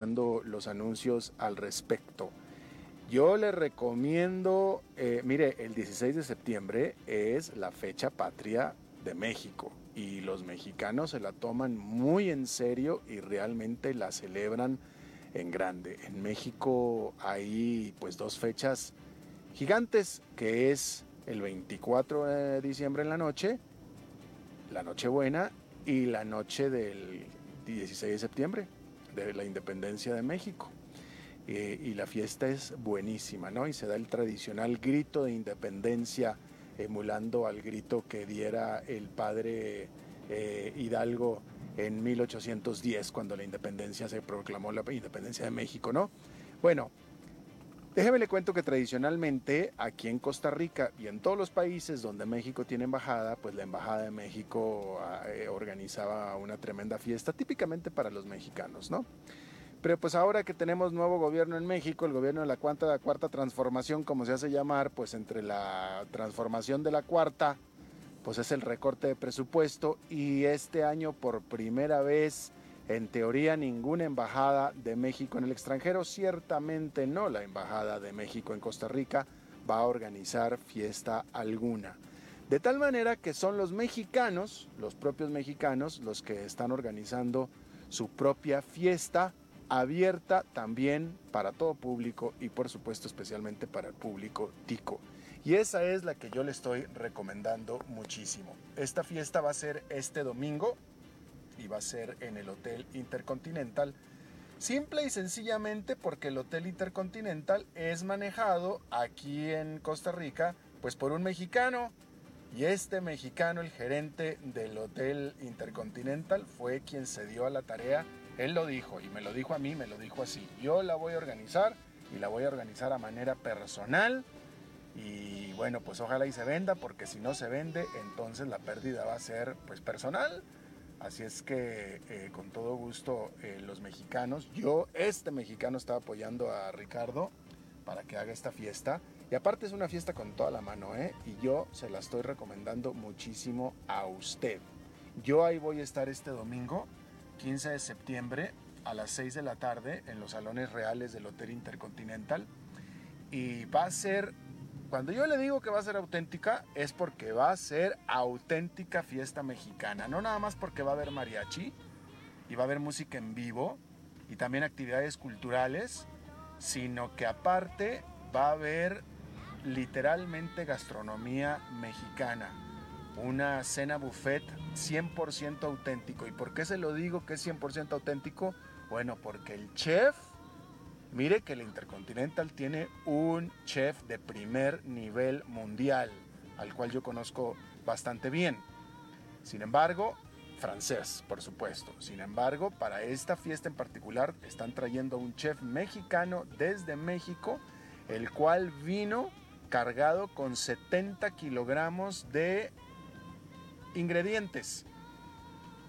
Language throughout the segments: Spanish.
los anuncios al respecto. Yo le recomiendo, eh, mire, el 16 de septiembre es la fecha patria de México y los mexicanos se la toman muy en serio y realmente la celebran en grande. En México hay pues dos fechas gigantes que es el 24 de diciembre en la noche, la Nochebuena y la noche del 16 de septiembre de la independencia de México. Eh, y la fiesta es buenísima, ¿no? Y se da el tradicional grito de independencia emulando al grito que diera el padre eh, Hidalgo en 1810 cuando la independencia se proclamó la independencia de México, ¿no? Bueno, déjeme le cuento que tradicionalmente aquí en Costa Rica y en todos los países donde México tiene embajada, pues la embajada de México eh, organizaba una tremenda fiesta típicamente para los mexicanos, ¿no? Pero pues ahora que tenemos nuevo gobierno en México, el gobierno de la cuarta, la cuarta transformación, como se hace llamar, pues entre la transformación de la cuarta, pues es el recorte de presupuesto y este año por primera vez, en teoría, ninguna embajada de México en el extranjero, ciertamente no la embajada de México en Costa Rica, va a organizar fiesta alguna. De tal manera que son los mexicanos, los propios mexicanos, los que están organizando su propia fiesta abierta también para todo público y por supuesto especialmente para el público tico. Y esa es la que yo le estoy recomendando muchísimo. Esta fiesta va a ser este domingo y va a ser en el Hotel Intercontinental. Simple y sencillamente porque el Hotel Intercontinental es manejado aquí en Costa Rica pues por un mexicano. Y este mexicano, el gerente del Hotel Intercontinental, fue quien se dio a la tarea él lo dijo y me lo dijo a mí, me lo dijo así. Yo la voy a organizar y la voy a organizar a manera personal. Y bueno, pues ojalá y se venda, porque si no se vende, entonces la pérdida va a ser pues personal. Así es que eh, con todo gusto eh, los mexicanos, yo, este mexicano estaba apoyando a Ricardo para que haga esta fiesta. Y aparte es una fiesta con toda la mano, ¿eh? Y yo se la estoy recomendando muchísimo a usted. Yo ahí voy a estar este domingo 15 de septiembre a las 6 de la tarde en los salones reales del Hotel Intercontinental. Y va a ser, cuando yo le digo que va a ser auténtica, es porque va a ser auténtica fiesta mexicana. No nada más porque va a haber mariachi y va a haber música en vivo y también actividades culturales, sino que aparte va a haber literalmente gastronomía mexicana una cena buffet 100% auténtico. ¿Y por qué se lo digo que es 100% auténtico? Bueno, porque el chef, mire que el Intercontinental tiene un chef de primer nivel mundial, al cual yo conozco bastante bien. Sin embargo, francés, por supuesto. Sin embargo, para esta fiesta en particular están trayendo un chef mexicano desde México, el cual vino cargado con 70 kilogramos de ingredientes.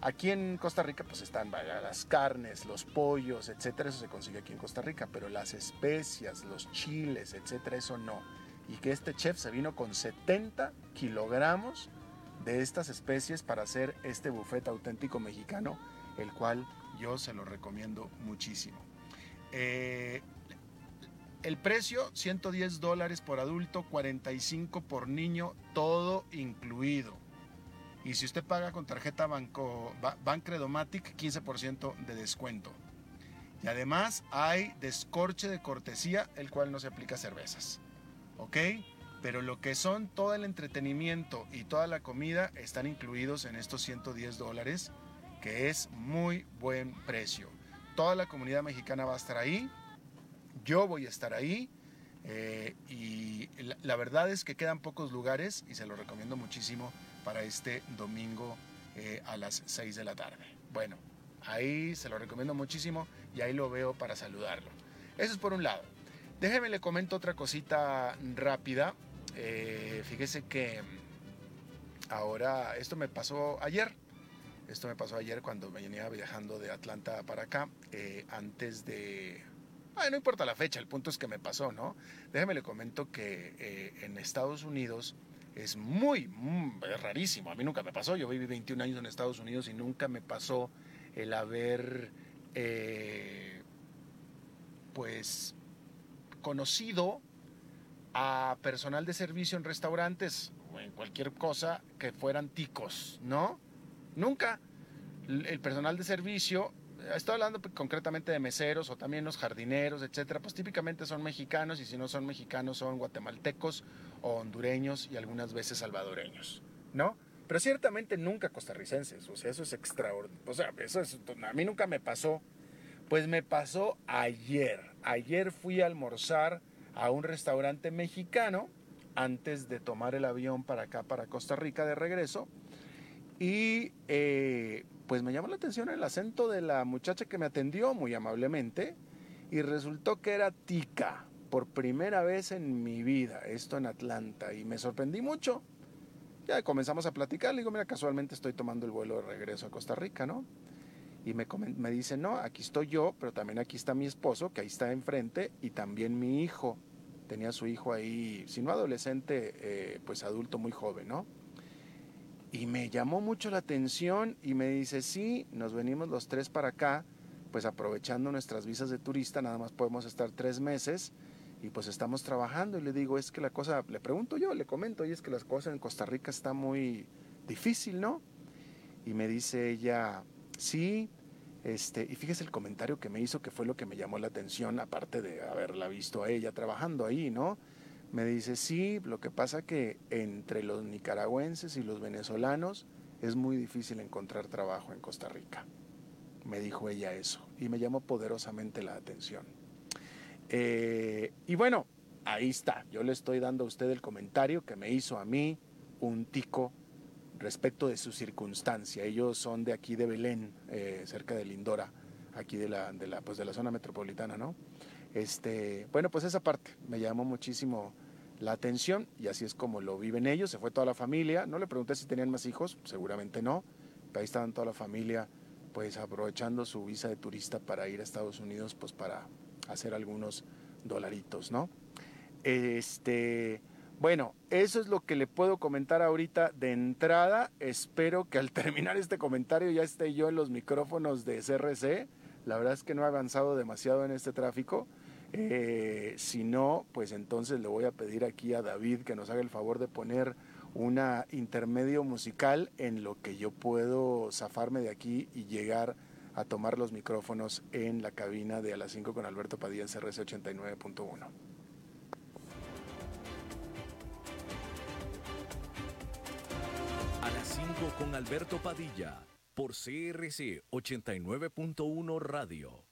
Aquí en Costa Rica pues están las carnes, los pollos, etcétera, eso se consigue aquí en Costa Rica, pero las especias, los chiles, etcétera, eso no. Y que este chef se vino con 70 kilogramos de estas especies para hacer este buffet auténtico mexicano, el cual yo se lo recomiendo muchísimo. Eh, el precio, 110 dólares por adulto, 45 por niño, todo incluido. Y si usted paga con tarjeta Banco, Bancredomatic, 15% de descuento. Y además hay descorche de cortesía, el cual no se aplica a cervezas. ¿Ok? Pero lo que son todo el entretenimiento y toda la comida están incluidos en estos 110 dólares, que es muy buen precio. Toda la comunidad mexicana va a estar ahí. Yo voy a estar ahí. Eh, y la verdad es que quedan pocos lugares y se lo recomiendo muchísimo para este domingo eh, a las 6 de la tarde. Bueno, ahí se lo recomiendo muchísimo y ahí lo veo para saludarlo. Eso es por un lado. Déjeme le comento otra cosita rápida. Eh, fíjese que ahora, esto me pasó ayer. Esto me pasó ayer cuando me venía viajando de Atlanta para acá, eh, antes de... no importa la fecha, el punto es que me pasó, ¿no? Déjeme le comento que en Estados Unidos es muy, rarísimo. A mí nunca me pasó. Yo viví 21 años en Estados Unidos y nunca me pasó el haber eh, pues, conocido a personal de servicio en restaurantes o en cualquier cosa que fueran ticos, ¿no? Nunca. El personal de servicio, estoy hablando concretamente de meseros o también los jardineros, etcétera, pues típicamente son mexicanos y si no son mexicanos son guatemaltecos o hondureños y algunas veces salvadoreños, ¿no? Pero ciertamente nunca costarricenses, o sea, eso es extraordinario, o sea, eso a mí nunca me pasó. Pues me pasó ayer. Ayer fui a almorzar a un restaurante mexicano antes de tomar el avión para acá, para Costa Rica de regreso. Y eh, pues me llamó la atención el acento de la muchacha que me atendió muy amablemente y resultó que era tica por primera vez en mi vida, esto en Atlanta, y me sorprendí mucho. Ya comenzamos a platicar, le digo, mira, casualmente estoy tomando el vuelo de regreso a Costa Rica, ¿no? Y me, me dice, no, aquí estoy yo, pero también aquí está mi esposo, que ahí está enfrente, y también mi hijo. Tenía su hijo ahí, si no adolescente, eh, pues adulto muy joven, ¿no? Y me llamó mucho la atención y me dice, sí, nos venimos los tres para acá, pues aprovechando nuestras visas de turista, nada más podemos estar tres meses y pues estamos trabajando. Y le digo, es que la cosa, le pregunto yo, le comento, y es que las cosas en Costa Rica está muy difícil, ¿no? Y me dice ella, sí, este, y fíjese el comentario que me hizo, que fue lo que me llamó la atención, aparte de haberla visto a ella trabajando ahí, ¿no? Me dice, sí, lo que pasa que entre los nicaragüenses y los venezolanos es muy difícil encontrar trabajo en Costa Rica. Me dijo ella eso y me llamó poderosamente la atención. Eh, y bueno, ahí está. Yo le estoy dando a usted el comentario que me hizo a mí un tico respecto de su circunstancia. Ellos son de aquí de Belén, eh, cerca de Lindora, aquí de la, de la, pues de la zona metropolitana, ¿no? Este, bueno, pues esa parte me llamó muchísimo la atención y así es como lo viven ellos. Se fue toda la familia. No le pregunté si tenían más hijos, seguramente no. Pero ahí estaban toda la familia, pues aprovechando su visa de turista para ir a Estados Unidos, pues para hacer algunos dolaritos, ¿no? Este, bueno, eso es lo que le puedo comentar ahorita de entrada. Espero que al terminar este comentario ya esté yo en los micrófonos de CRC. La verdad es que no he avanzado demasiado en este tráfico. Eh, si no, pues entonces le voy a pedir aquí a David que nos haga el favor de poner una intermedio musical en lo que yo puedo zafarme de aquí y llegar a tomar los micrófonos en la cabina de a las 5 con Alberto Padilla en CRC 89.1. A las 5 con Alberto Padilla por CRC 89.1 Radio.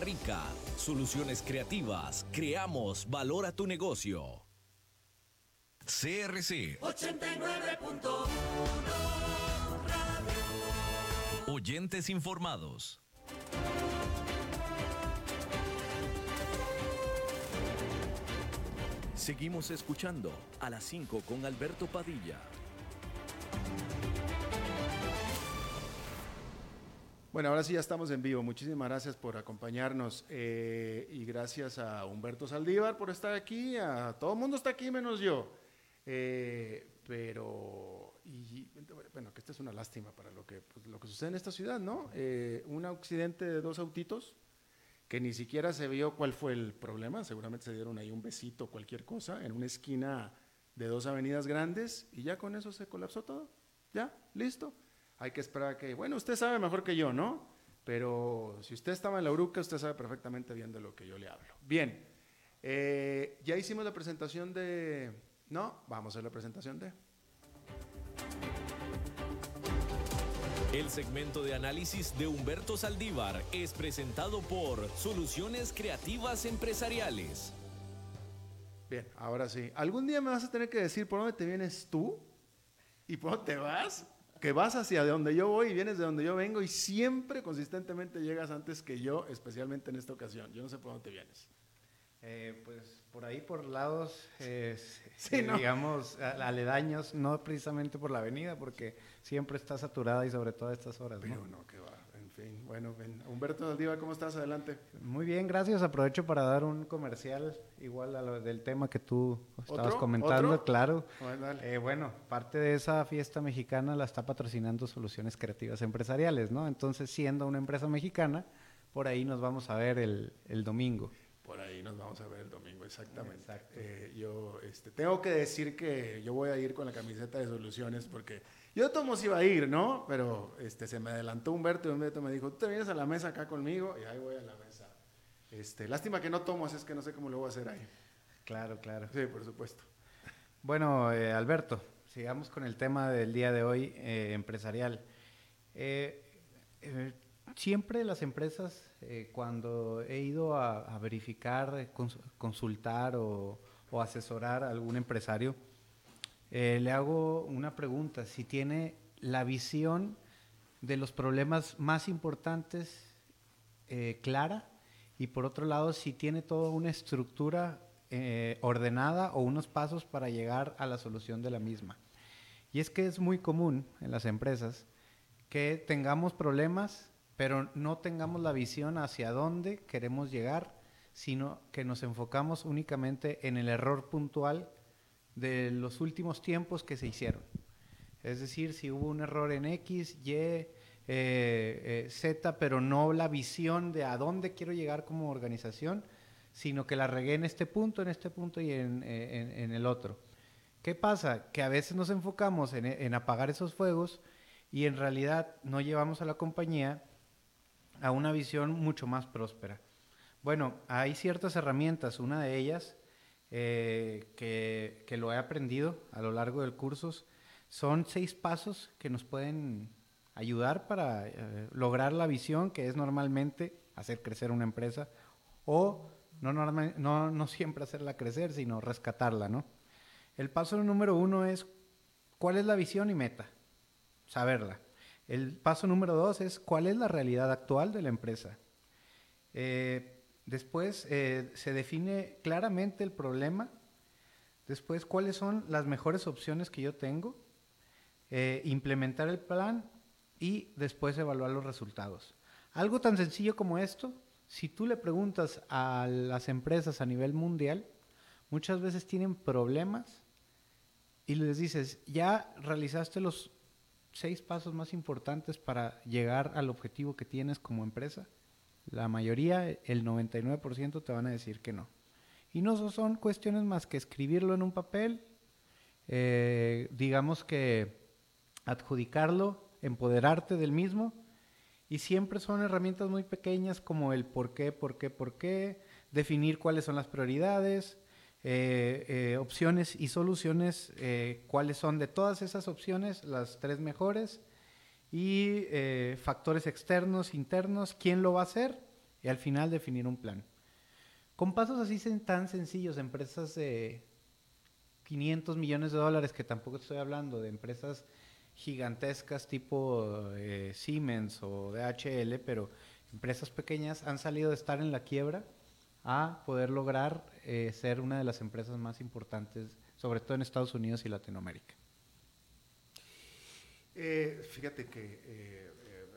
Rica. Soluciones creativas. Creamos valor a tu negocio. CRC 89.1 Oyentes informados. Seguimos escuchando a las 5 con Alberto Padilla. Bueno, ahora sí ya estamos en vivo. Muchísimas gracias por acompañarnos eh, y gracias a Humberto Saldívar por estar aquí. A todo el mundo está aquí menos yo. Eh, pero, y, bueno, que esta es una lástima para lo que, pues, lo que sucede en esta ciudad, ¿no? Eh, un accidente de dos autitos que ni siquiera se vio cuál fue el problema. Seguramente se dieron ahí un besito, cualquier cosa, en una esquina de dos avenidas grandes y ya con eso se colapsó todo. Ya, listo hay que esperar a que, bueno, usted sabe mejor que yo, ¿no? Pero si usted estaba en la Uruca, usted sabe perfectamente bien de lo que yo le hablo. Bien, eh, ya hicimos la presentación de... No, vamos a hacer la presentación de... El segmento de análisis de Humberto Saldívar es presentado por Soluciones Creativas Empresariales. Bien, ahora sí. Algún día me vas a tener que decir por dónde te vienes tú y por dónde te vas que vas hacia de donde yo voy y vienes de donde yo vengo y siempre consistentemente llegas antes que yo, especialmente en esta ocasión. Yo no sé por dónde vienes. Eh, pues por ahí, por lados, eh, digamos, aledaños, no precisamente por la avenida, porque siempre está saturada y sobre todo a estas horas. Pero no, que va. Fin, bueno, ven. Humberto Aldiva, ¿cómo estás? Adelante. Muy bien, gracias. Aprovecho para dar un comercial igual a lo del tema que tú estabas comentando, claro. Eh, bueno, parte de esa fiesta mexicana la está patrocinando Soluciones Creativas Empresariales, ¿no? Entonces, siendo una empresa mexicana, por ahí nos vamos a ver el, el domingo. Por ahí nos vamos a ver el domingo, exactamente. Eh, yo este, tengo que decir que yo voy a ir con la camiseta de soluciones porque yo tomo si iba a ir, ¿no? Pero este, se me adelantó Humberto y Humberto me dijo, tú te vienes a la mesa acá conmigo y ahí voy a la mesa. Este, lástima que no tomo, así es que no sé cómo lo voy a hacer ahí. Claro, claro. Sí, por supuesto. Bueno, eh, Alberto, sigamos con el tema del día de hoy eh, empresarial. siempre las empresas eh, cuando he ido a, verificar, eh, consultar o, asesorar a algún empresario, eh, le hago una pregunta, si tiene la visión de los problemas más importantes clara y por otro lado si tiene toda una estructura ordenada o unos pasos para llegar a la solución de la misma. Y es que es muy común en las empresas que tengamos problemas pero no tengamos la visión hacia dónde queremos llegar, sino que nos enfocamos únicamente en el error puntual de los últimos tiempos que se hicieron. Es decir, si hubo un error en X, Y, eh, eh, Z, pero no la visión de a dónde quiero llegar como organización, sino que la regué en este punto, en este punto y en, el otro. ¿Qué pasa? Que a veces nos enfocamos en apagar esos fuegos y en realidad no llevamos a la compañía a una visión mucho más próspera. Bueno, hay ciertas herramientas, una de ellas eh, que, lo he aprendido a lo largo del curso, son seis pasos que nos pueden ayudar para eh, lograr la visión que es normalmente hacer crecer una empresa o no, no, no siempre hacerla crecer, sino rescatarla, ¿no? El paso número uno es cuál es la visión y meta, saberla. El paso número dos es cuál es la realidad actual de la empresa. Eh, después eh, se define claramente el problema. Después, cuáles son las mejores opciones que yo tengo. Eh, implementar el plan y después evaluar los resultados. Algo tan sencillo como esto, si tú le preguntas a las empresas a nivel mundial, muchas veces tienen problemas y les dices, ya realizaste los seis pasos más importantes para llegar al objetivo que tienes como empresa, la mayoría, el 99% te van a decir que no. Y no son cuestiones más que escribirlo en un papel, eh, digamos que adjudicarlo, empoderarte del mismo, y siempre son herramientas muy pequeñas como el por qué, por qué, por qué, definir cuáles son las prioridades, eh, eh, opciones y soluciones, eh, cuáles son de todas esas opciones las tres mejores y factores externos, internos, quién lo va a hacer y al final definir un plan. Con pasos así tan sencillos, empresas de 500 millones de dólares, que tampoco estoy hablando de empresas gigantescas tipo Siemens o DHL, pero empresas pequeñas han salido de estar en la quiebra a poder lograr eh, ser una de las empresas más importantes, sobre todo en Estados Unidos y Latinoamérica. Eh, fíjate que eh,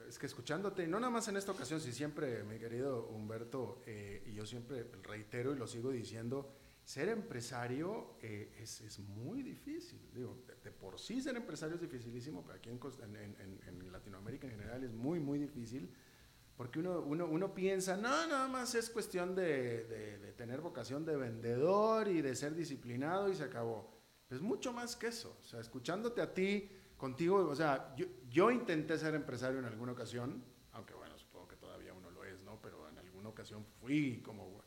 es que escuchándote, no nada más en esta ocasión, si siempre, mi querido Humberto, y yo siempre reitero y lo sigo diciendo, ser empresario es, es, muy difícil. Digo, de, por sí ser empresario es dificilísimo, pero aquí en, en, en Latinoamérica en general es muy, muy difícil porque uno, uno, uno, piensa, no, nada más es cuestión de, de, tener vocación de vendedor y de ser disciplinado y se acabó. Es mucho más que eso. O sea, escuchándote a ti, contigo, o sea, yo, yo intenté ser empresario en alguna ocasión, aunque bueno, supongo que todavía uno lo es, ¿no? Pero en alguna ocasión fui como,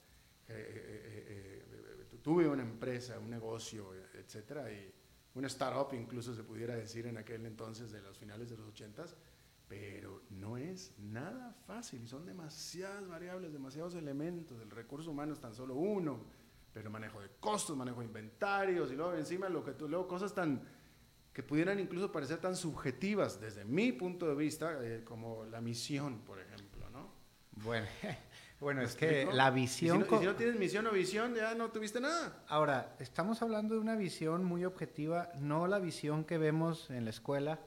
eh, eh, eh, tuve una empresa, un negocio, etcétera, y una startup incluso se pudiera decir en aquel entonces de los finales de los ochentas pero no es nada fácil y son demasiadas variables, demasiados elementos. El recurso humano es tan solo uno, pero manejo de costos, manejo de inventarios y luego encima lo que tú, luego cosas tan que pudieran incluso parecer tan subjetivas desde mi punto de vista eh, como la misión, por ejemplo, ¿no? Bueno, Bueno, es que la visión... ¿Y si, no, tienes misión o visión, ya no tuviste nada. Ahora, estamos hablando de una visión muy objetiva, no la visión que vemos en la escuela,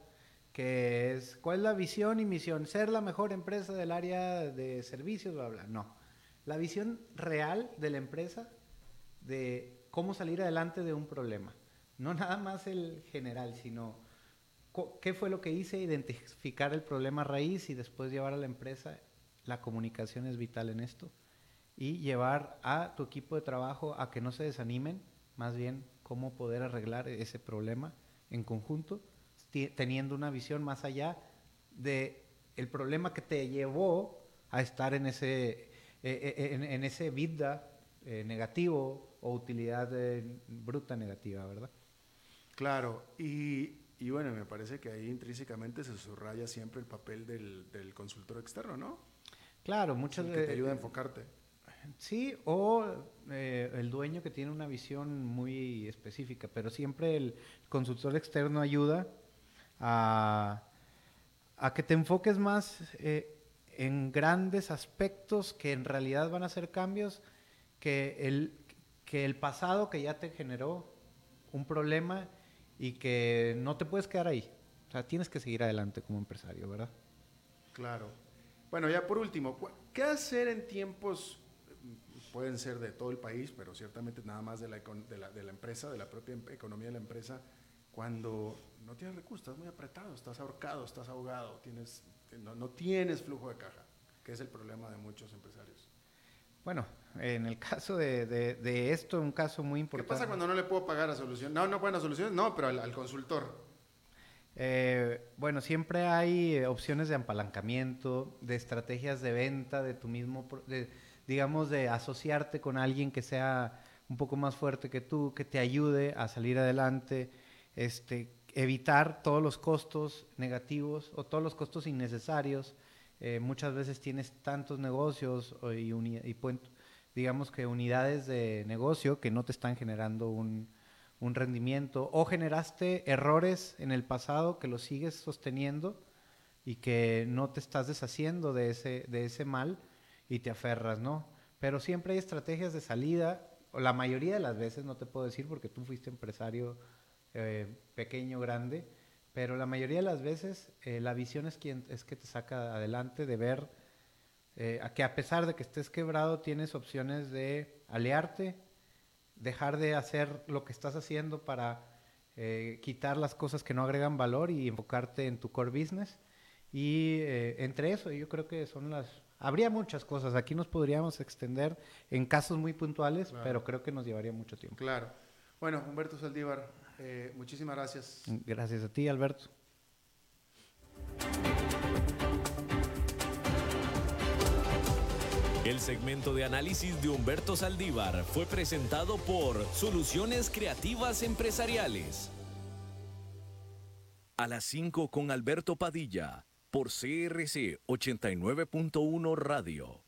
que es, ¿cuál es la visión y misión? Ser la mejor empresa del área de servicios, bla, bla. No. La visión real de la empresa de cómo salir adelante de un problema. No nada más el general, sino qué fue lo que hice, identificar el problema raíz y después llevar a la empresa la comunicación es vital en esto. Y llevar a tu equipo de trabajo a que no se desanimen, más bien cómo poder arreglar ese problema en conjunto, teniendo una visión más allá de el problema que te llevó a estar en ese, eh, eh, en, ese vida eh, negativo o utilidad bruta negativa, ¿verdad? Claro, y, y, bueno, me parece que ahí intrínsecamente se subraya siempre el papel del, del consultor externo, ¿no? Claro, muchas veces. Que te ayuda a enfocarte. Sí, o eh, el dueño que tiene una visión muy específica, pero siempre el consultor externo ayuda a, que te enfoques más eh, en grandes aspectos que en realidad van a ser cambios que el, que el pasado que ya te generó un problema y que no te puedes quedar ahí. O sea, tienes que seguir adelante como empresario, ¿verdad? Claro. Bueno, ya por último, ¿qué hacer en tiempos, pueden ser de todo el país, pero ciertamente nada más de la, de la, empresa, de la propia em, economía de la empresa, cuando no tienes recursos, estás muy apretado, estás ahorcado, estás ahogado, tienes, no, tienes flujo de caja, que es el problema de muchos empresarios? Bueno, en el caso de, de, esto, un caso muy importante. ¿Qué pasa cuando no le puedo pagar a solución? No, no buenas soluciones, no, pero al consultor. Eh, bueno, siempre hay opciones de apalancamiento, de estrategias de venta de tu mismo, digamos, de asociarte con alguien que sea un poco más fuerte que tú, que te ayude a salir adelante, este, evitar todos los costos negativos o todos los costos innecesarios. Eh, muchas veces tienes tantos negocios y, digamos que unidades de negocio que no te están generando un, un rendimiento o generaste errores en el pasado que lo sigues sosteniendo y que no te estás deshaciendo de ese, de ese mal y te aferras, ¿no? Pero siempre hay estrategias de salida, o la mayoría de las veces, no te puedo decir porque tú fuiste empresario eh, pequeño, grande, pero la mayoría de las veces eh, la visión es, quien, es que te saca adelante de ver eh, que a pesar de que estés quebrado tienes opciones de aliarte, dejar de hacer lo que estás haciendo para eh, quitar las cosas que no agregan valor y enfocarte en tu core business. Y entre eso, yo creo que son las... Habría muchas cosas, aquí nos podríamos extender en casos muy puntuales, pero creo que nos llevaría mucho tiempo. Claro. Bueno, Humberto Saldívar, eh, muchísimas gracias. Gracias a ti, Alberto. El segmento de análisis de Humberto Saldívar fue presentado por Soluciones Creativas Empresariales. A las 5 con Alberto Padilla, por CRC 89.1 Radio.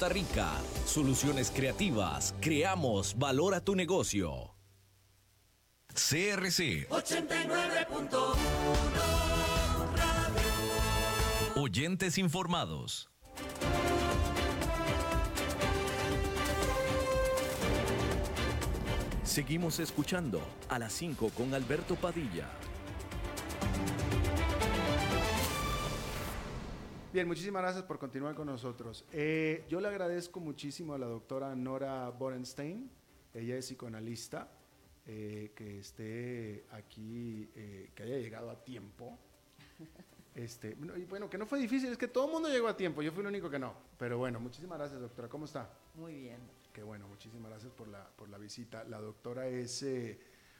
Rica. Soluciones creativas. Creamos valor a tu negocio. CRC 89.1 Oyentes informados. Seguimos escuchando a las 5 con Alberto Padilla. Bien, muchísimas gracias por continuar con nosotros. Eh, yo le agradezco muchísimo a la doctora Nora Borenstein, ella es psicoanalista, eh, que esté aquí, eh, que haya llegado a tiempo. Este, y bueno, que no fue difícil, es que todo el mundo llegó a tiempo, yo fui el único que no. Pero bueno, muchísimas gracias, doctora. ¿Cómo está? Muy bien. Qué bueno, muchísimas gracias por la, por la visita. La doctora es,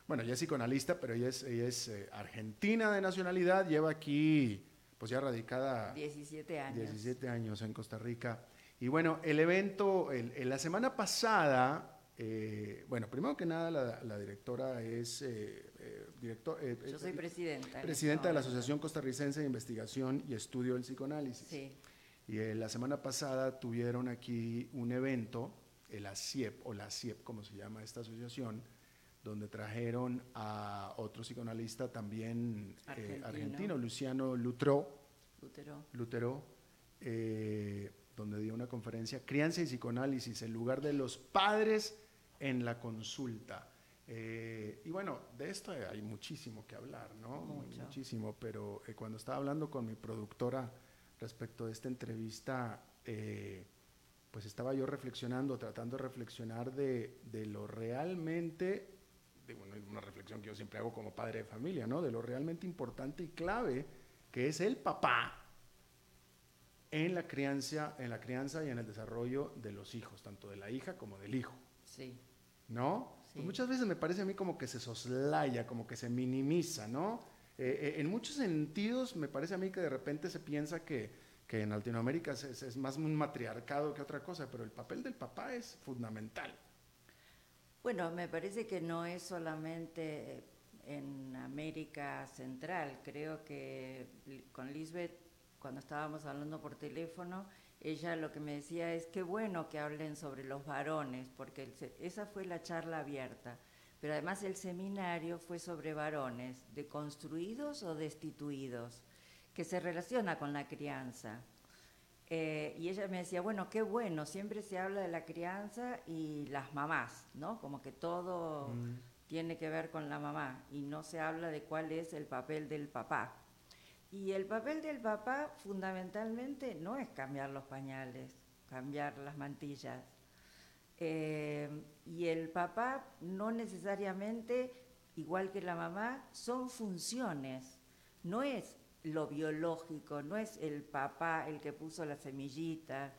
bueno, ella es psicoanalista, pero ella es, ella es argentina de nacionalidad, lleva aquí pues ya radicada 17 años. 17 años en Costa Rica. Y bueno, el evento, en la semana pasada, eh, bueno, primero que nada, la, directora es eh, eh, director. Yo soy presidenta. Presidenta de la Asociación Costarricense de Investigación y Estudio del Psicoanálisis. Sí. Y la semana pasada tuvieron aquí un evento, el ASIEP, o la ASIEP, como se llama esta asociación, donde trajeron a otro psicoanalista también argentino, Luciano Lutero. Lutero. Lutero donde dio una conferencia, Crianza y Psicoanálisis, en lugar de los padres en la consulta. Eh, y bueno, de esto hay muchísimo que hablar, ¿no? Muchísimo, pero eh, cuando estaba hablando con mi productora respecto de esta entrevista, eh, pues estaba yo reflexionando, tratando de reflexionar de, de lo realmente, una reflexión que yo siempre hago como padre de familia, ¿no? De lo realmente importante y clave que es el papá en la crianza, en la crianza y en el desarrollo de los hijos, tanto de la hija como del hijo. Sí. ¿no? Pues muchas veces me parece a mí como que se soslaya, como que se minimiza, ¿no? Eh, eh, en muchos sentidos me parece a mí que de repente se piensa que, que en Latinoamérica es, es, más un matriarcado que otra cosa, pero el papel del papá es fundamental. Bueno, me parece que no es solamente en América Central, creo que con Lisbeth, cuando estábamos hablando por teléfono, ella lo que me decía es que bueno que hablen sobre los varones, porque esa fue la charla abierta. Pero además el seminario fue sobre varones, deconstruidos o destituidos, que se relaciona con la crianza. Eh, y ella me decía, bueno, qué bueno, siempre se habla de la crianza y las mamás, ¿no? Como que todo mm. tiene que ver con la mamá y no se habla de cuál es el papel del papá. Y el papel del papá fundamentalmente no es cambiar los pañales, cambiar las mantillas. Eh, y el papá no necesariamente, igual que la mamá, son funciones. No es lo biológico, no es el papá el que puso la semillita,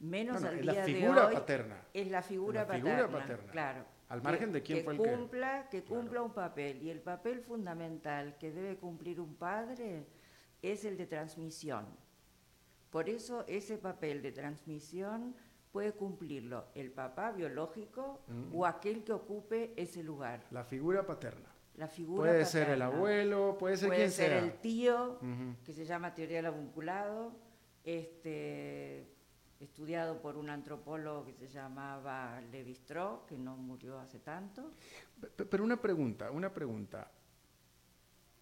menos al día la figura de hoy, paterna. Es la figura, paterna, claro. Al margen de quién fue el cumpla, que... cumpla un papel. Y el papel fundamental que debe cumplir un padre es el de transmisión. Por eso ese papel de transmisión puede cumplirlo el papá biológico o mm. aquel que ocupe ese lugar. La figura paterna. La figura puede ser el abuelo, puede ser puede ser el tío, que se llama teoría del avunculado, este, estudiado por un antropólogo que se llamaba Levi Strauss, que no murió hace tanto. Pero una pregunta, una pregunta.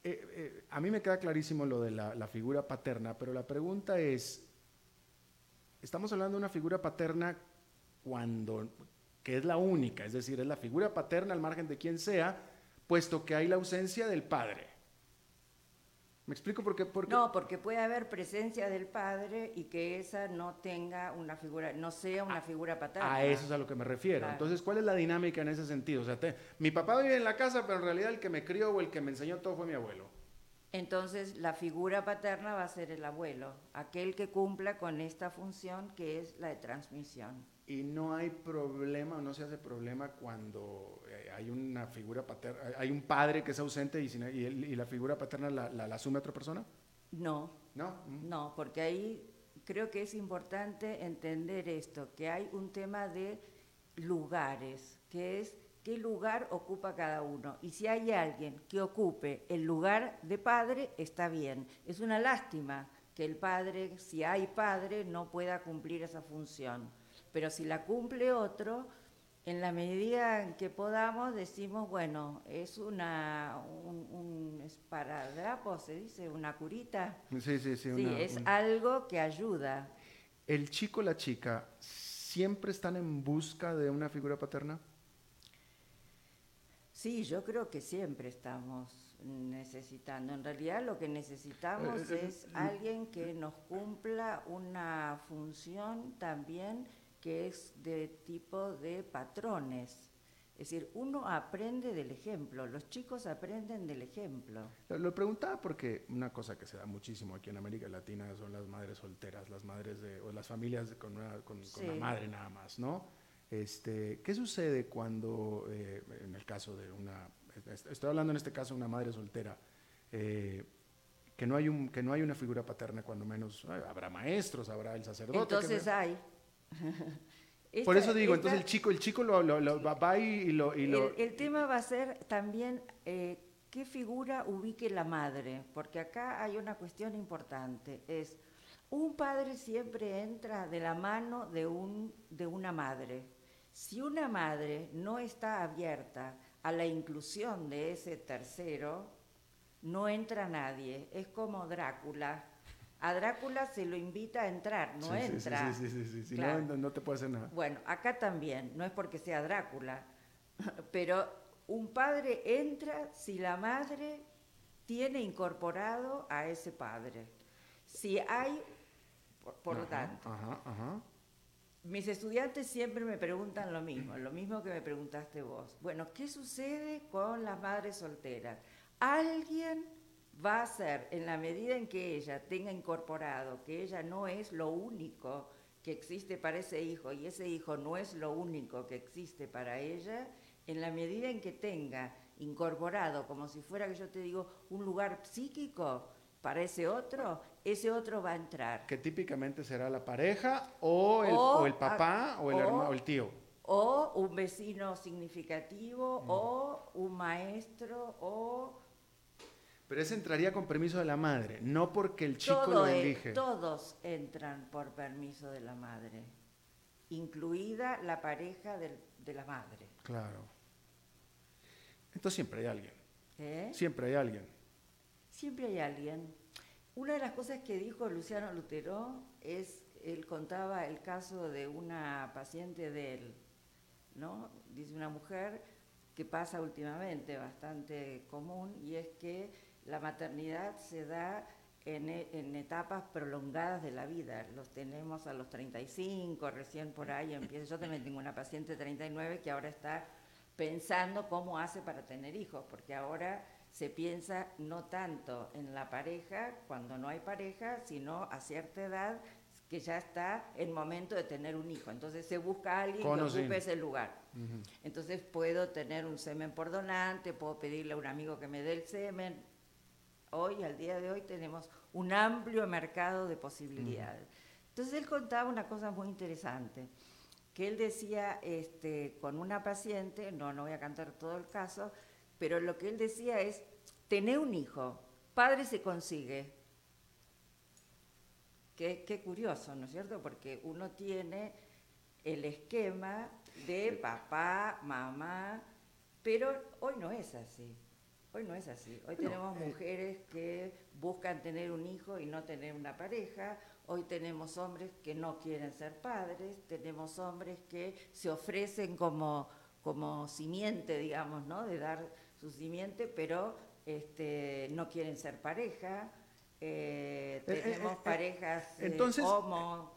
Eh, eh, a mí me queda clarísimo lo de la, figura paterna, pero la pregunta es, estamos hablando de una figura paterna cuando, que es la única, es decir, es la figura paterna al margen de quien sea, puesto que hay la ausencia del padre. ¿Me explico por qué? No, porque puede haber presencia del padre y que esa no tenga una figura, no sea una figura paterna. A eso es a lo que me refiero. Entonces, ¿cuál es la dinámica en ese sentido? O sea, mi papá vive en la casa, pero en realidad el que me crió o el que me enseñó todo fue mi abuelo. Entonces, la figura paterna va a ser el abuelo, aquel que cumpla con esta función que es la de transmisión. Y no hay problema, no se hace problema cuando eh, hay una figura paterna, hay un padre que es ausente y, y, la figura paterna la, asume otra persona. No. No. Mm. No, porque ahí creo que es importante entender esto, que hay un tema de lugares, que es qué lugar ocupa cada uno. Y si hay alguien que ocupe el lugar de padre, está bien. Es una lástima que el padre, si hay padre, no pueda cumplir esa función pero si la cumple otro, en la medida en que podamos decimos, bueno, es una un, esparadrapo, se dice, una curita. Sí, sí, sí. Sí, es algo que ayuda. ¿El chico la chica siempre están en busca de una figura paterna? Sí, yo creo que siempre estamos necesitando. En realidad lo que necesitamos eh, eh, es alguien que nos cumpla una función también que es de tipo de patrones. Es decir, uno aprende del ejemplo, los chicos aprenden del ejemplo. Lo, preguntaba porque una cosa que se da muchísimo aquí en América Latina son las madres solteras, las madres de, o las familias con una, con, una madre nada más, ¿no? Este, ¿Qué sucede cuando, eh, en el caso de una, estoy hablando en este caso de una madre soltera, eh, que, no hay un, que no hay una figura paterna, cuando menos, habrá maestros, habrá el sacerdote. Entonces hay. Por eso digo, entonces el chico, el chico lo, va y lo... Y lo el, tema va a ser también eh, qué figura ubique la madre, porque acá hay una cuestión importante, es un padre siempre entra de la mano de, un, de una madre. Si una madre no está abierta a la inclusión de ese tercero, no entra nadie. Es como Drácula. A Drácula se lo invita a entrar, no entra. Sí, sí, sí, sí, no, no te puede hacer nada. Bueno, acá también, no es porque sea Drácula, pero un padre entra si la madre tiene incorporado a ese padre. Si hay, por, lo tanto, mis estudiantes siempre me preguntan lo mismo, lo mismo que me preguntaste vos. Bueno, ¿qué sucede con las madres solteras? Alguien va a ser, en la medida en que ella tenga incorporado que ella no es lo único que existe para ese hijo y ese hijo no es lo único que existe para ella, en la medida en que tenga incorporado, como si fuera que yo te digo, un lugar psíquico para ese otro, ese otro va a entrar. Que típicamente será la pareja o el, papá o el hermano o el tío. O un vecino significativo, mm. o un maestro, o pero ese entraría con permiso de la madre, no porque el chico lo elige. todos entran por permiso de la madre, incluida la pareja de, la madre. Claro. Entonces siempre hay alguien. ¿Eh? Siempre hay alguien. Siempre hay alguien. Una de las cosas que dijo Luciano Lutero es, él contaba el caso de una paciente de él, ¿no? Dice una mujer que pasa últimamente bastante común y es que la maternidad se da e, en, etapas prolongadas de la vida. Los tenemos a los 35, recién por ahí empieza. Yo también tengo una paciente de 39 que ahora está pensando cómo hace para tener hijos, porque ahora se piensa no tanto en la pareja cuando no hay pareja, sino a cierta edad que ya está el momento de tener un hijo. Entonces se busca a alguien que ocupe ese lugar. Entonces puedo tener un semen por donante, puedo pedirle a un amigo que me dé el semen, hoy, al día de hoy, tenemos un amplio mercado de posibilidades. Entonces él contaba una cosa muy interesante, que él decía este, con una paciente, no, no voy a cantar todo el caso, pero lo que él decía es, tener un hijo, padre se consigue. Qué, qué curioso, ¿no es cierto? Porque uno tiene el esquema de papá, mamá, pero hoy no es así. Hoy no es así. Hoy tenemos eh, mujeres que buscan tener un hijo y no tener una pareja. Hoy tenemos hombres que no quieren ser padres. Tenemos hombres que se ofrecen como, como simiente, digamos, ¿no? De dar su simiente, pero este, no quieren ser pareja. Eh, eh, tenemos parejas entonces, homo.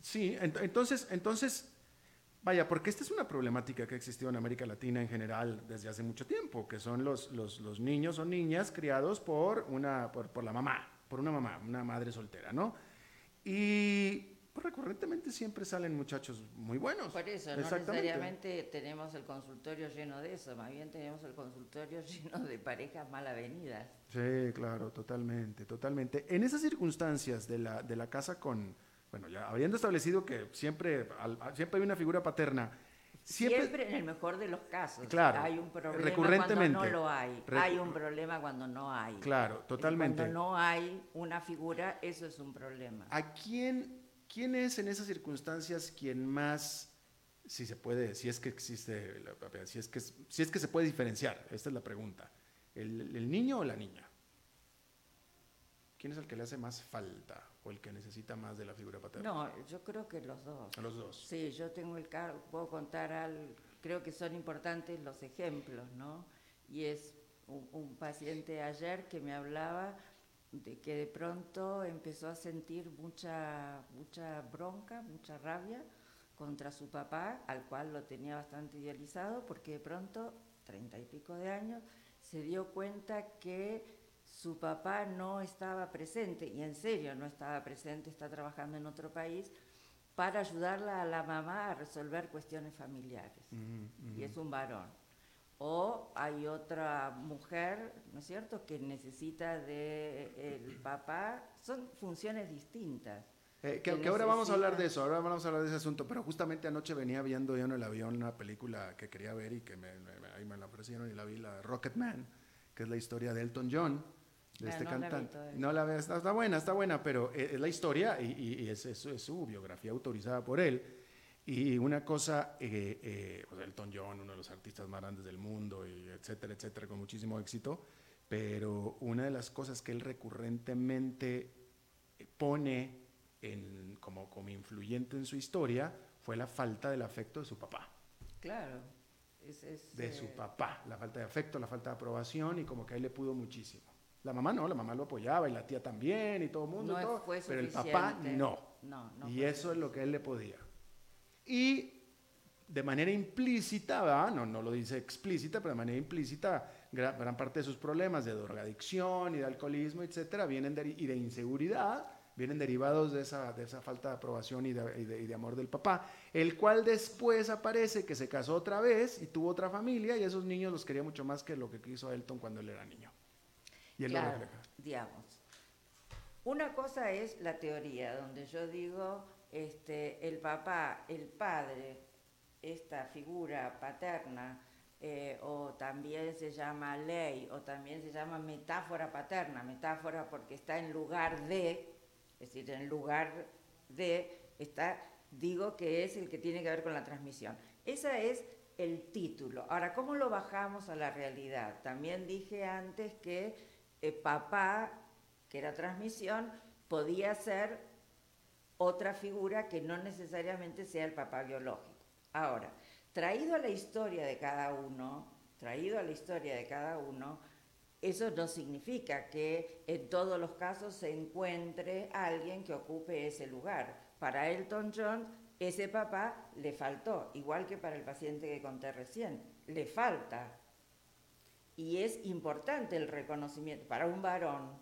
sí, entonces, entonces Vaya, porque esta es una problemática que ha existido en América Latina en general desde hace mucho tiempo, que son los, los, niños o niñas criados por, una, por, la mamá, por una mamá, una madre soltera, ¿no? Y pues, recurrentemente siempre salen muchachos muy buenos. Por eso, no necesariamente tenemos el consultorio lleno de eso, más bien tenemos el consultorio lleno de parejas mal avenidas. Sí, claro, totalmente, totalmente. En esas circunstancias de la, de la casa con bueno, ya habiendo establecido que siempre, siempre hay una figura paterna, Siempre, en el mejor de los casos. Claro. Hay un problema recurrentemente, cuando no lo hay. hay un problema cuando no hay. Claro, totalmente. Cuando no hay una figura, eso es un problema. ¿A quién, quién es en esas circunstancias quien más, si se puede, si es que existe, si es que, si es que se puede diferenciar? Esta es la pregunta. ¿El, el niño o la niña? ¿Quién es el que le hace más falta? o el que necesita más de la figura paterna? No, yo creo que los dos. Los dos. Sí, yo tengo el cargo, puedo contar al, creo que son importantes los ejemplos, ¿no? Y es un, paciente ayer que me hablaba de que de pronto empezó a sentir mucha, mucha bronca, mucha rabia contra su papá, al cual lo tenía bastante idealizado, porque de pronto, treinta y pico de años, se dio cuenta que su papá no estaba presente, y en serio no estaba presente, está trabajando en otro país, para ayudarla a la mamá a resolver cuestiones familiares. Y es un varón. O hay otra mujer, ¿no es cierto?, que necesita del el papá. Son funciones distintas. Eh, que, ahora vamos a hablar de eso, ahora vamos a hablar de ese asunto, pero justamente anoche venía viendo yo en el avión una película que quería ver y que me, ahí me la ofrecieron y la vi, la Rocket Man, que es la historia de Elton John, de este cantante. no la ves, está, buena, está buena, pero es, la historia y, es, es, su biografía autorizada por él. Y una cosa, eh, eh, pues Elton John, uno de los artistas más grandes del mundo, y etcétera, etcétera, con muchísimo éxito, pero una de las cosas que él recurrentemente pone como, como influyente en su historia fue la falta del afecto de su papá. Claro. de su eh, papá, la falta de afecto, la falta de aprobación y como que a él le pudo muchísimo. La mamá no, la mamá lo apoyaba y la tía también y todo el mundo, pero el papá no. y eso es lo que él le podía. Y de manera implícita, no, no lo dice explícita, pero de manera implícita, gran, parte de sus problemas de drogadicción y de alcoholismo, etcétera, vienen de, y de inseguridad, vienen derivados de esa, de esa falta de aprobación y de, amor del papá, el cual después aparece que se casó otra vez y tuvo otra familia y esos niños los quería mucho más que lo que quiso Elton cuando él era niño. Y él claro, digamos. Una cosa es la teoría, donde yo digo, este, el papá, el padre, esta figura paterna, eh, o también se llama ley, o también se llama metáfora paterna, metáfora porque está en lugar de, es decir, en lugar de, está, digo que es el que tiene que ver con la transmisión. Ese es el título. Ahora, ¿cómo lo bajamos a la realidad? También dije antes que eh, papá, que era transmisión, podía ser otra figura que no necesariamente sea el papá biológico. Ahora, traído a la historia de cada uno, traído a la historia de cada uno, eso no significa que en todos los casos se encuentre alguien que ocupe ese lugar. Para Elton John, ese papá le faltó, igual que para el paciente que conté recién, le falta. Y es importante el reconocimiento, para un varón,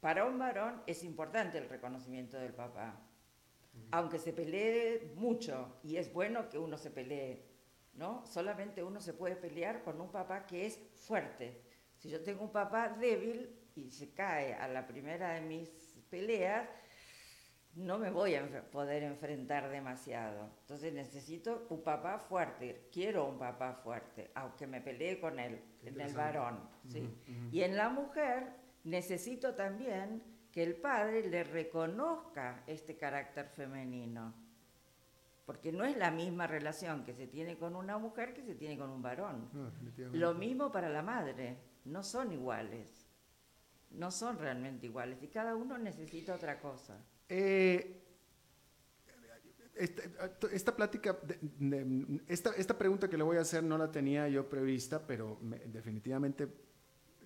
para un varón es importante el reconocimiento del papá. Aunque se pelee mucho, y es bueno que uno se pelee, ¿no? Solamente uno se puede pelear con un papá que es fuerte, si yo tengo un papá débil y se cae a la primera de mis peleas, no me voy a poder enfrentar demasiado. Entonces necesito un papá fuerte, quiero un papá fuerte, aunque me pelee con él, en el varón. Y en la mujer necesito también que el padre le reconozca este carácter femenino. Porque no es la misma relación que se tiene con una mujer que se tiene con un varón. Lo mismo para la madre no son iguales, no son realmente iguales y cada uno necesita otra cosa. Eh, esta, plática, esta, pregunta que le voy a hacer no la tenía yo prevista, pero definitivamente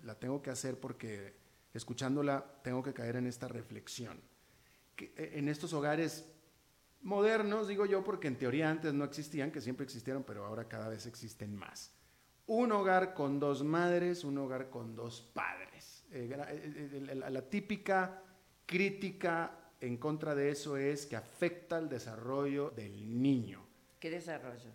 la tengo que hacer porque escuchándola tengo que caer en esta reflexión. Eh, en estos hogares modernos, digo yo, porque en teoría antes no existían, que siempre existieron, pero ahora cada vez existen más un hogar con dos madres, un hogar con dos padres. Eh, eh, eh, la, típica crítica en contra de eso es que afecta el desarrollo del niño. ¿Qué desarrollo?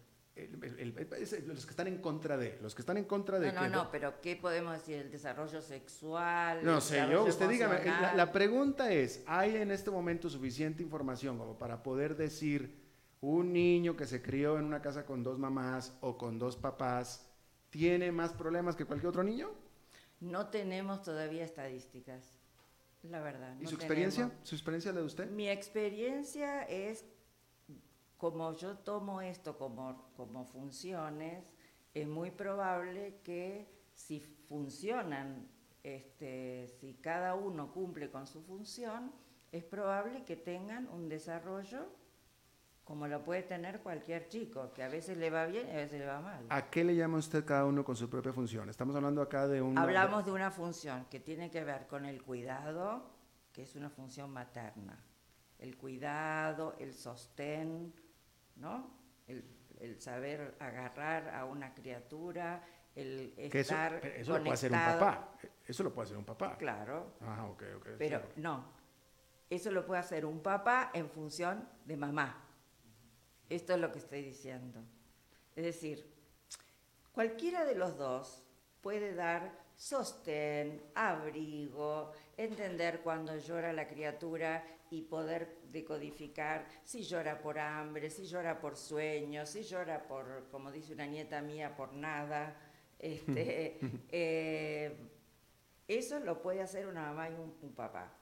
los que están en contra de, los que están en contra de... No, no, no, pero ¿qué podemos decir? ¿El desarrollo sexual? No sé, yo, usted dígame, la, la, pregunta es, ¿hay en este momento suficiente información como para poder decir un niño que se crió en una casa con dos mamás o con dos papás tiene más problemas que cualquier otro niño? No tenemos todavía estadísticas, la verdad. ¿Y su experiencia? ¿Su experiencia de usted? Mi experiencia es, como yo tomo esto como, como funciones, es muy probable que si funcionan, este, si cada uno cumple con su función, es probable que tengan un desarrollo como lo puede tener cualquier chico, que a veces le va bien y a veces le va mal. ¿A qué le llama usted cada uno con su propia función? Estamos hablando acá de un... Hablamos de una función que tiene que ver con el cuidado, que es una función materna. El cuidado, el sostén, ¿no? El, saber agarrar a una criatura, el estar eso, eso lo puede hacer un papá. Eso lo puede hacer un papá. Claro. Ah, ok, ok. Pero no, eso lo puede hacer un papá en función de mamá. Esto es lo que estoy diciendo. Es decir, cualquiera de los dos puede dar sostén, abrigo, entender cuando llora la criatura y poder decodificar si llora por hambre, si llora por sueños, si llora por, como dice una nieta mía, por nada. Este, eh, eso lo puede hacer una mamá y un, papá.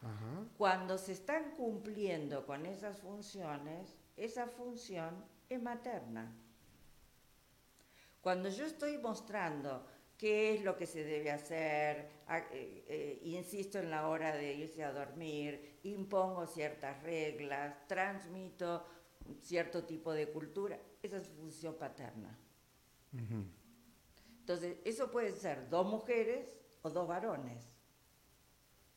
Cuando se están cumpliendo con esas funciones, esa función es materna. Cuando yo estoy mostrando qué es lo que se debe hacer, eh, eh, insisto en la hora de irse a dormir, impongo ciertas reglas, transmito cierto tipo de cultura, esa es función paterna. Entonces, eso puede ser dos mujeres o dos varones.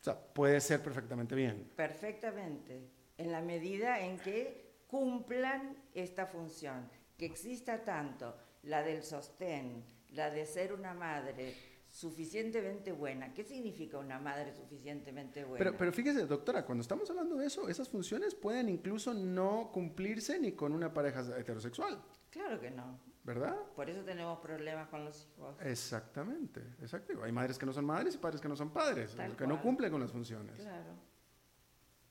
O sea, puede ser perfectamente bien. Perfectamente, en la medida en que cumplan esta función, que exista tanto la del sostén, la de ser una madre suficientemente buena. ¿Qué significa una madre suficientemente buena? Pero, pero fíjese, doctora, cuando estamos hablando de eso, esas funciones pueden incluso no cumplirse ni con una pareja heterosexual. Claro que no. ¿Verdad? Por eso tenemos problemas con los hijos. Exactamente, exacto. Hay madres que no son madres y padres que no son padres, que no cumplen con las funciones. Claro.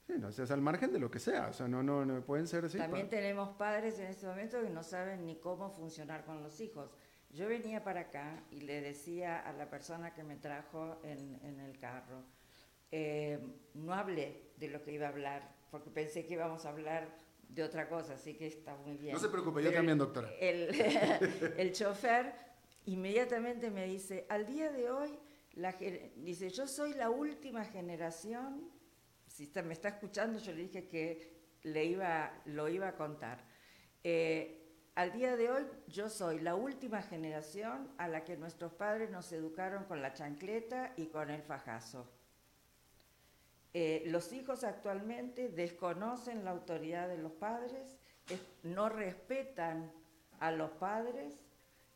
Sí, no, es al margen de lo que sea, o sea, no, no, no pueden ser así. También tenemos padres en este momento que no saben ni cómo funcionar con los hijos. Yo venía para acá y le decía a la persona que me trajo en, en el carro, eh, no hablé de lo que iba a hablar, porque pensé que íbamos a hablar de otra cosa, así que está muy bien. No se preocupe, yo también, doctora. El, el, chofer inmediatamente me dice, al día de hoy, la, dice, yo soy la última generación, si me está escuchando, yo le dije que le iba, lo iba a contar. Eh, al día de hoy yo soy la última generación a la que nuestros padres nos educaron con la chancleta y con el fajazo. Eh, los hijos actualmente desconocen la autoridad de los padres, no respetan a los padres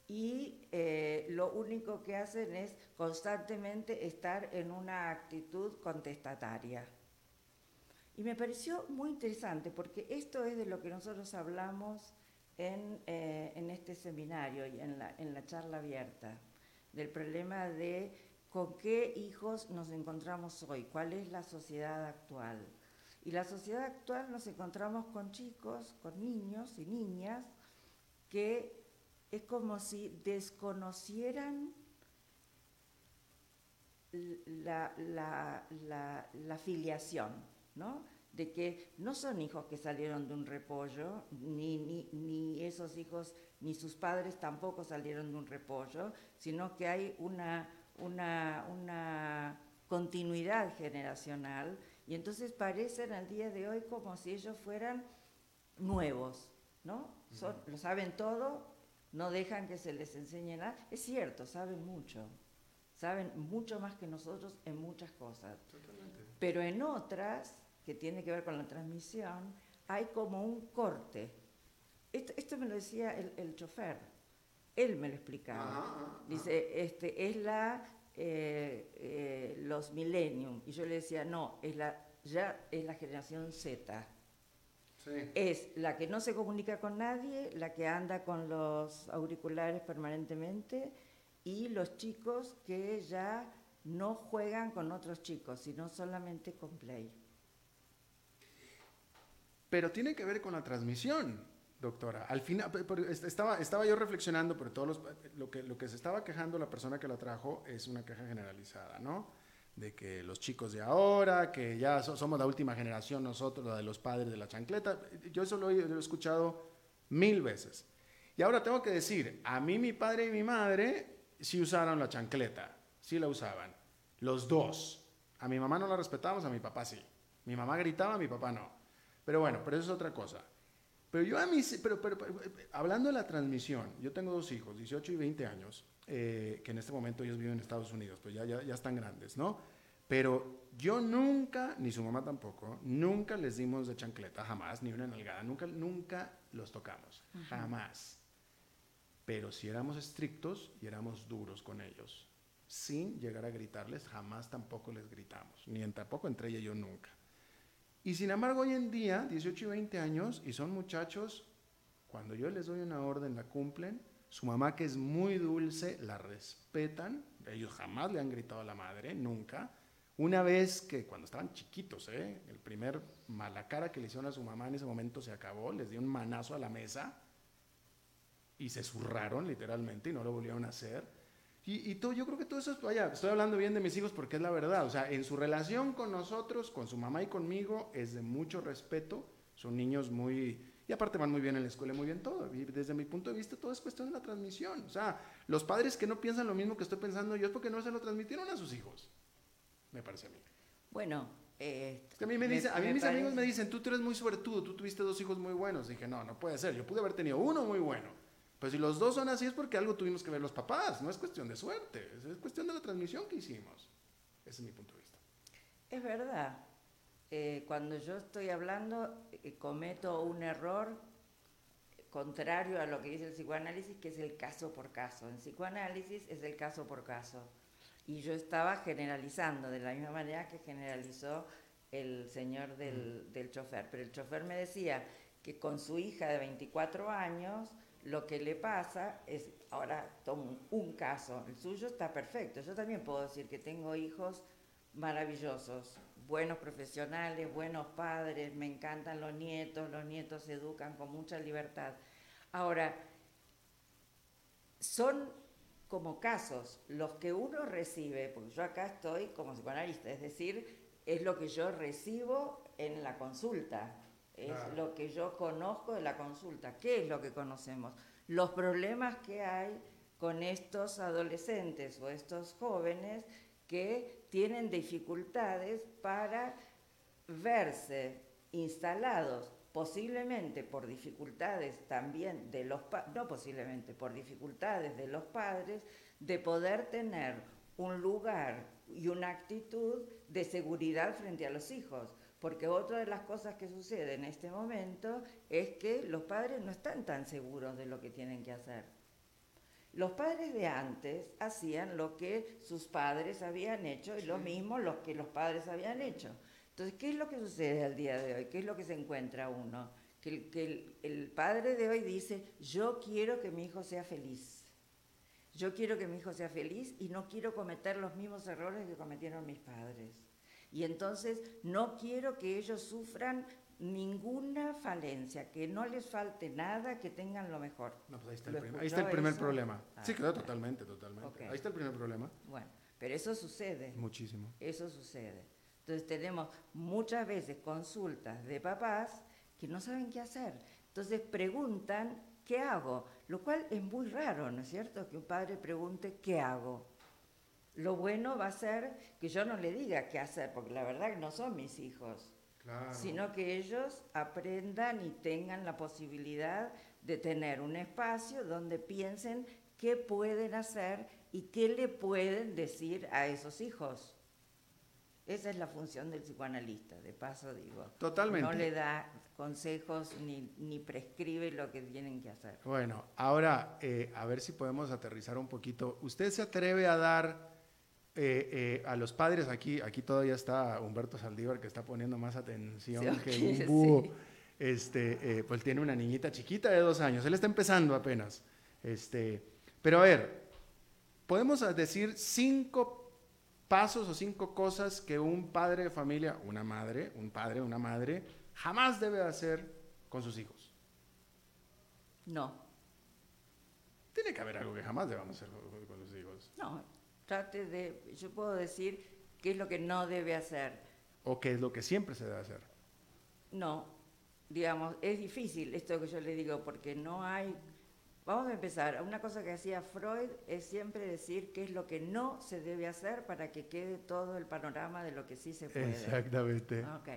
y eh, lo único que hacen es constantemente estar en una actitud contestataria. Y me pareció muy interesante porque esto es de lo que nosotros hablamos en, eh, en este seminario y en la, en la charla abierta, del problema de con qué hijos nos encontramos hoy, cuál es la sociedad actual. Y la sociedad actual nos encontramos con chicos, con niños y niñas que es como si desconocieran la, la, la, la filiación, ¿no? de que no son hijos que salieron de un repollo, ni, ni, ni, esos hijos, ni sus padres tampoco salieron de un repollo, sino que hay una, una, una continuidad generacional y entonces parecen al día de hoy como si ellos fueran nuevos, ¿no? Son, lo saben todo, no dejan que se les enseñe nada. Es cierto, saben mucho, saben mucho más que nosotros en muchas cosas. Pero en otras que tiene que ver con la transmisión, hay como un corte. Esto, me lo decía el, chofer, él me lo explicaba. Dice, este, es la, eh, eh, los millennium. Y yo le decía, no, es la, ya es la generación Z. Es la que no se comunica con nadie, la que anda con los auriculares permanentemente y los chicos que ya no juegan con otros chicos, sino solamente con Play. Pero tiene que ver con la transmisión, doctora. Al final, estaba, yo reflexionando, pero todos lo, que, lo que se estaba quejando la persona que la trajo es una queja generalizada, ¿no? De que los chicos de ahora, que ya somos la última generación nosotros, la de los padres de la chancleta. Yo eso lo he, escuchado mil veces. Y ahora tengo que decir, a mí mi padre y mi madre sí usaron la chancleta, sí la usaban, los dos. A mi mamá no la respetamos, a mi papá sí. Mi mamá gritaba, a mi papá no. Pero bueno, pero eso es otra cosa. Pero yo a mí, pero, pero, hablando de la transmisión, yo tengo dos hijos, 18 y 20 años, eh, que en este momento ellos viven en Estados Unidos, pues ya, ya, ya están grandes, ¿no? Pero yo nunca, ni su mamá tampoco, nunca les dimos de chancleta, jamás, ni una nalgada, nunca, nunca los tocamos, jamás. Pero si éramos estrictos y éramos duros con ellos, sin llegar a gritarles, jamás tampoco les gritamos, ni en, tampoco entre ella y yo nunca. Y sin embargo, hoy en día, 18 y 20 años, y son muchachos, cuando yo les doy una orden, la cumplen, Su mamá, que es muy dulce, la respetan. Ellos jamás le han gritado a la madre, nunca. Una vez que cuando estaban chiquitos, ¿eh? el primer mala cara que le hicieron a su mamá en ese momento se acabó, les dio un manazo a la mesa y se zurraron literalmente y no lo volvieron a hacer. Y, y todo, yo creo que todo eso, es- vaya, estoy hablando bien de mis hijos porque es la verdad. O sea, en su relación con nosotros, con su mamá y conmigo, es de mucho respeto. Son niños muy... Y aparte van muy bien en la escuela, muy bien todo. Y desde mi punto de vista, todo es cuestión de la transmisión. O sea, los padres que no piensan lo mismo que estoy pensando yo es porque no se lo transmitieron a sus hijos. Me parece a mí. Bueno, eh, Es que a mí, me dice, a mí me mis amigos me dicen, tú, tú eres muy suertudo, tú tuviste dos hijos muy buenos. Dije, no, no puede ser, yo pude haber tenido uno muy bueno. Pero si los dos son así es porque algo tuvimos que ver los papás, no es cuestión de suerte, es, es cuestión de la transmisión que hicimos. Ese es mi punto de vista. Es verdad. Eh, cuando yo estoy hablando, eh, cometo un error contrario a lo que dice el psicoanálisis, que es el caso por caso. En psicoanálisis es el caso por caso. Y yo estaba generalizando de la misma manera que generalizó el señor del, del chofer. Pero el chofer me decía que con su hija de 24 años lo que le pasa es, ahora tomo un caso, el suyo está perfecto. Yo también puedo decir que tengo hijos maravillosos, buenos profesionales, buenos padres, me encantan los nietos, los nietos se educan con mucha libertad. Ahora, son como casos los que uno recibe, porque yo acá estoy como psicoanalista, es decir, es lo que yo recibo en la consulta, es Claro. lo que yo conozco de la consulta. ¿Qué es lo que conocemos? Los problemas que hay con estos adolescentes o estos jóvenes que tienen dificultades para verse instalados posiblemente por dificultades también de los no posiblemente por dificultades de los padres de poder tener un lugar y una actitud de seguridad frente a los hijos porque otra de las cosas que sucede en este momento es que los padres no están tan seguros de lo que tienen que hacer los padres de antes hacían lo que sus padres habían hecho y lo mismo los que los padres habían hecho. Entonces, ¿qué es lo que sucede al día de hoy? ¿Qué es lo que se encuentra uno? Que, el, que el- el padre de hoy dice, yo quiero que mi hijo sea feliz. Yo quiero que mi hijo sea feliz y no quiero cometer los mismos errores que cometieron mis padres. Y entonces no quiero que ellos sufran ninguna falencia, que no les falte nada, que tengan lo mejor. No, pues ahí está el, ¿Lo prim- ahí está el escuchó primer eso? problema. Ah, sí, claro, totalmente, totalmente. Ahí está el primer problema. Bueno, pero eso sucede. Muchísimo. Eso sucede. Entonces tenemos muchas veces consultas de papás que no saben qué hacer. Entonces preguntan, ¿qué hago? Lo cual es muy raro, ¿no es cierto? Que un padre pregunte, ¿qué hago? Lo bueno va a ser que yo no le diga qué hacer, porque la verdad que no son mis hijos, Claro. sino que ellos aprendan y tengan la posibilidad de tener un espacio donde piensen qué pueden hacer y qué le pueden decir a esos hijos. Esa es la función del psicoanalista, de paso digo. Totalmente. No le da consejos ni, ni prescribe lo que tienen que hacer. Bueno, ahora eh, a ver si podemos aterrizar un poquito. ¿Usted se atreve a dar eh, eh, a los padres aquí? Aquí todavía está Humberto Saldívar que está poniendo más atención Sí, que un búho. sí. Este, eh, pues tiene una niñita chiquita de dos años. Él está empezando apenas. Este, pero a ver, podemos decir cinco pasos o cinco cosas que un padre de familia, una madre, un padre, una madre, jamás debe hacer con sus hijos. No, Tiene que haber algo que jamás debamos hacer con, con los hijos. no, trate de, yo puedo decir qué es lo que no debe hacer. O que es lo que siempre se debe hacer. No, digamos, es difícil esto que yo le digo porque no hay... Vamos a empezar. Una cosa que hacía Freud es siempre decir qué es lo que no se debe hacer para que quede todo el panorama de lo que sí se puede. Exactamente. Ok.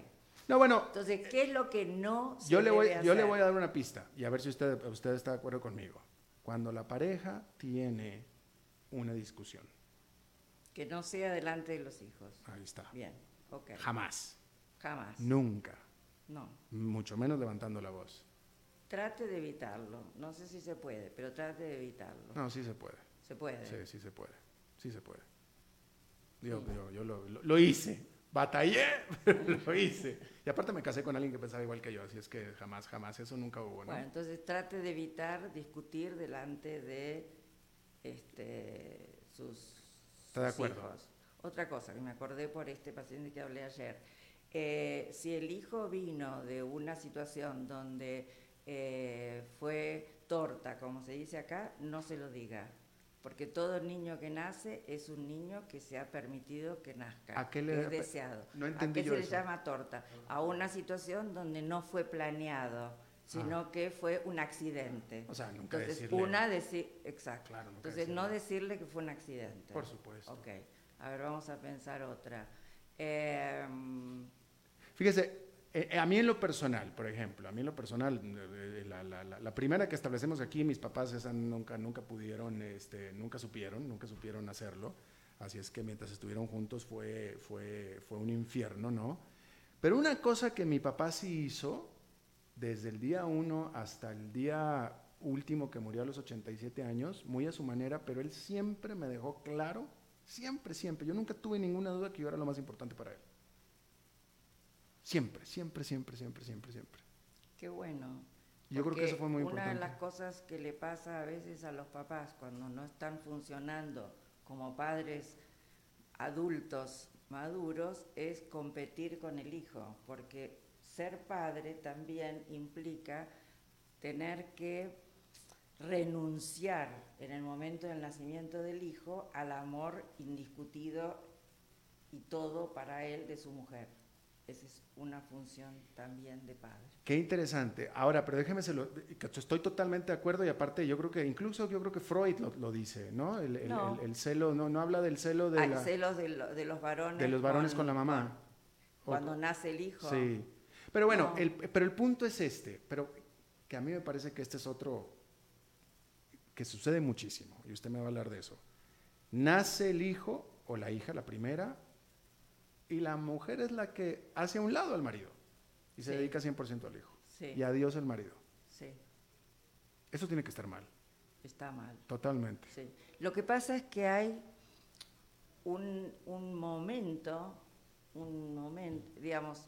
No, bueno, Entonces, ¿qué es lo que no se yo le, voy, debe yo le hacer? voy a dar una pista y a ver si usted, usted está de acuerdo conmigo. Cuando la pareja tiene una discusión, Que no sea delante de los hijos. ahí está. Bien, ok. Jamás, Jamás. nunca, No. mucho menos levantando la voz. Trate de evitarlo. No sé si se puede, pero trate de evitarlo. No, sí se puede. Se puede. Sí, sí se puede. Sí se puede. Yo, yo- yo lo, lo- lo hice. batallé, pero lo hice. Y aparte me casé con alguien que pensaba igual que yo, así es que jamás, jamás, eso nunca hubo, ¿no? Bueno, entonces trate de evitar discutir delante de este, sus, Está de acuerdo. hijos. Otra cosa que me acordé por este paciente que hablé ayer. Eh, si el hijo vino de una situación donde eh, fue torta, como se dice acá, no se lo diga. Porque todo niño que nace es un niño que se ha permitido que nazca. ¿A qué le- es deseado. no ¿A qué yo se le llama torta? A una situación donde no fue planeado, sino que fue un accidente. Ah. O sea, nunca Entonces, decirle- una decir, exacto. Claro, Entonces, no decirle. que fue un accidente. Por supuesto. Ok, a ver, vamos a pensar otra. Eh, Fíjese, eh, eh, a mí en lo personal, por ejemplo, a mí en lo personal, eh, la, la- la- la primera que establecemos aquí, mis papás esa nunca, nunca pudieron, este, nunca supieron, nunca supieron hacerlo. Así es que mientras estuvieron juntos fue, fue, fue un infierno, ¿no? Pero una cosa que mi papá sí hizo, desde el día uno hasta el día último que murió a los 87 años, muy a su manera, pero él siempre me dejó claro, siempre, siempre, yo nunca tuve ninguna duda que yo era lo más importante para él. Siempre, siempre, siempre, siempre, siempre, siempre. qué bueno. Yo creo que eso fue muy Una importante. de las cosas que le pasa a veces a los papás cuando no están funcionando como padres adultos maduros es competir con el hijo, porque ser padre también implica tener que renunciar en el momento del nacimiento del hijo al amor indiscutido y todo para él de su mujer. Esa es una función también de padre. Qué interesante. Ahora, pero déjeme se lo, estoy totalmente de acuerdo y aparte yo creo que incluso yo creo que Freud lo, lo dice, ¿no? El, el- No. el- el celo, no, no habla del celo de, Hay la- celos de, lo- de los varones. de los varones con, la mamá. O- Cuando nace el hijo. Sí. Pero bueno, No. el, pero el punto es este, pero que a mí me parece que este es otro que sucede muchísimo, y usted me va a hablar de eso. Nace el hijo o la hija, la primera, y la mujer es la que hace a un lado al marido y se Sí. dedica 100% al hijo. Sí, Y adiós el marido. sí, Eso tiene que estar mal, está mal. totalmente. Sí. Lo que pasa es que hay un, un momento, un momento, digamos,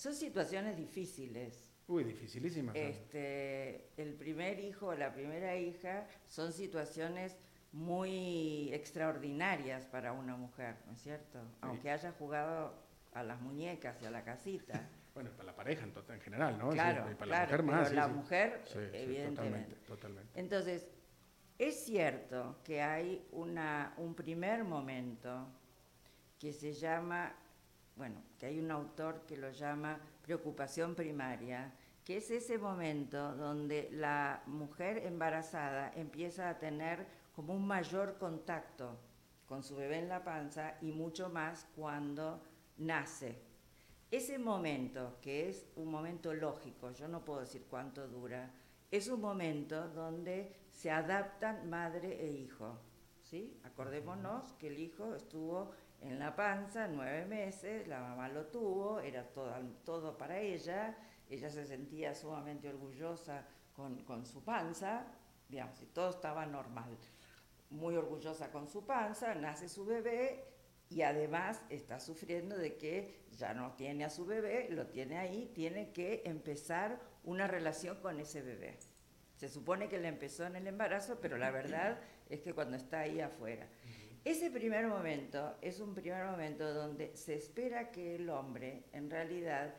son situaciones difíciles. Uy, dificilísima. claro. Este, el primer hijo o la primera hija son situaciones muy extraordinarias para una mujer, ¿no es cierto? Aunque haya jugado a las muñecas y a la casita. Bueno, para la pareja en, general, ¿no? Sí, Claro, y para claro, la mujer pero más. sí, la mujer, evidentemente. totalmente, totalmente. Entonces, es cierto que hay una, un primer momento que se llama, bueno, que hay un autor que lo llama preocupación primaria, que es ese momento donde la mujer embarazada empieza a tener como un mayor contacto con su bebé en la panza y mucho más cuando nace. Ese momento, que es un momento lógico, yo no puedo decir cuánto dura, es un momento donde se adaptan madre e hijo. ¿sí? Acordémonos que el hijo estuvo en la panza nueve meses, la mamá lo tuvo, era todo, todo para ella, ella se sentía sumamente orgullosa con, con su panza, digamos, y todo estaba normal. Muy orgullosa con su panza, nace su bebé y además está sufriendo de que ya no tiene a su bebé, lo tiene ahí, tiene que empezar una relación con ese bebé. Se supone que le empezó en el embarazo, pero la verdad es que cuando está ahí afuera. Ese primer momento es un primer momento donde se espera que el hombre en realidad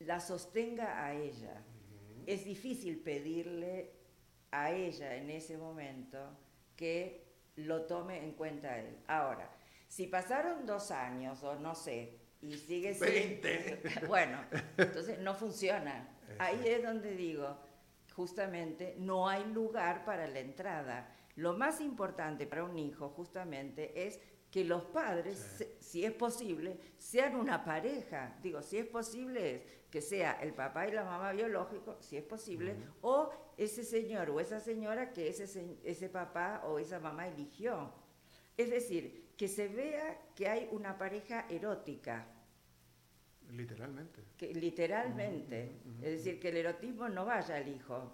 la sostenga a ella. Es difícil pedirle a ella en ese momento que lo tome en cuenta él. Ahora, si pasaron dos años o no sé, y sigue siendo... Bueno, entonces no funciona. Ahí es donde digo, justamente, no hay lugar para la entrada. Lo más importante para un hijo, justamente, es que los padres, se- si es posible, sean una pareja. Digo, si es posible es que sea el papá y la mamá biológico, si es posible, o ese señor o esa señora que ese, se- ese papá o esa mamá eligió. Es decir, que se vea que hay una pareja erótica, Literalmente. que literalmente, es decir, que el erotismo no vaya al hijo.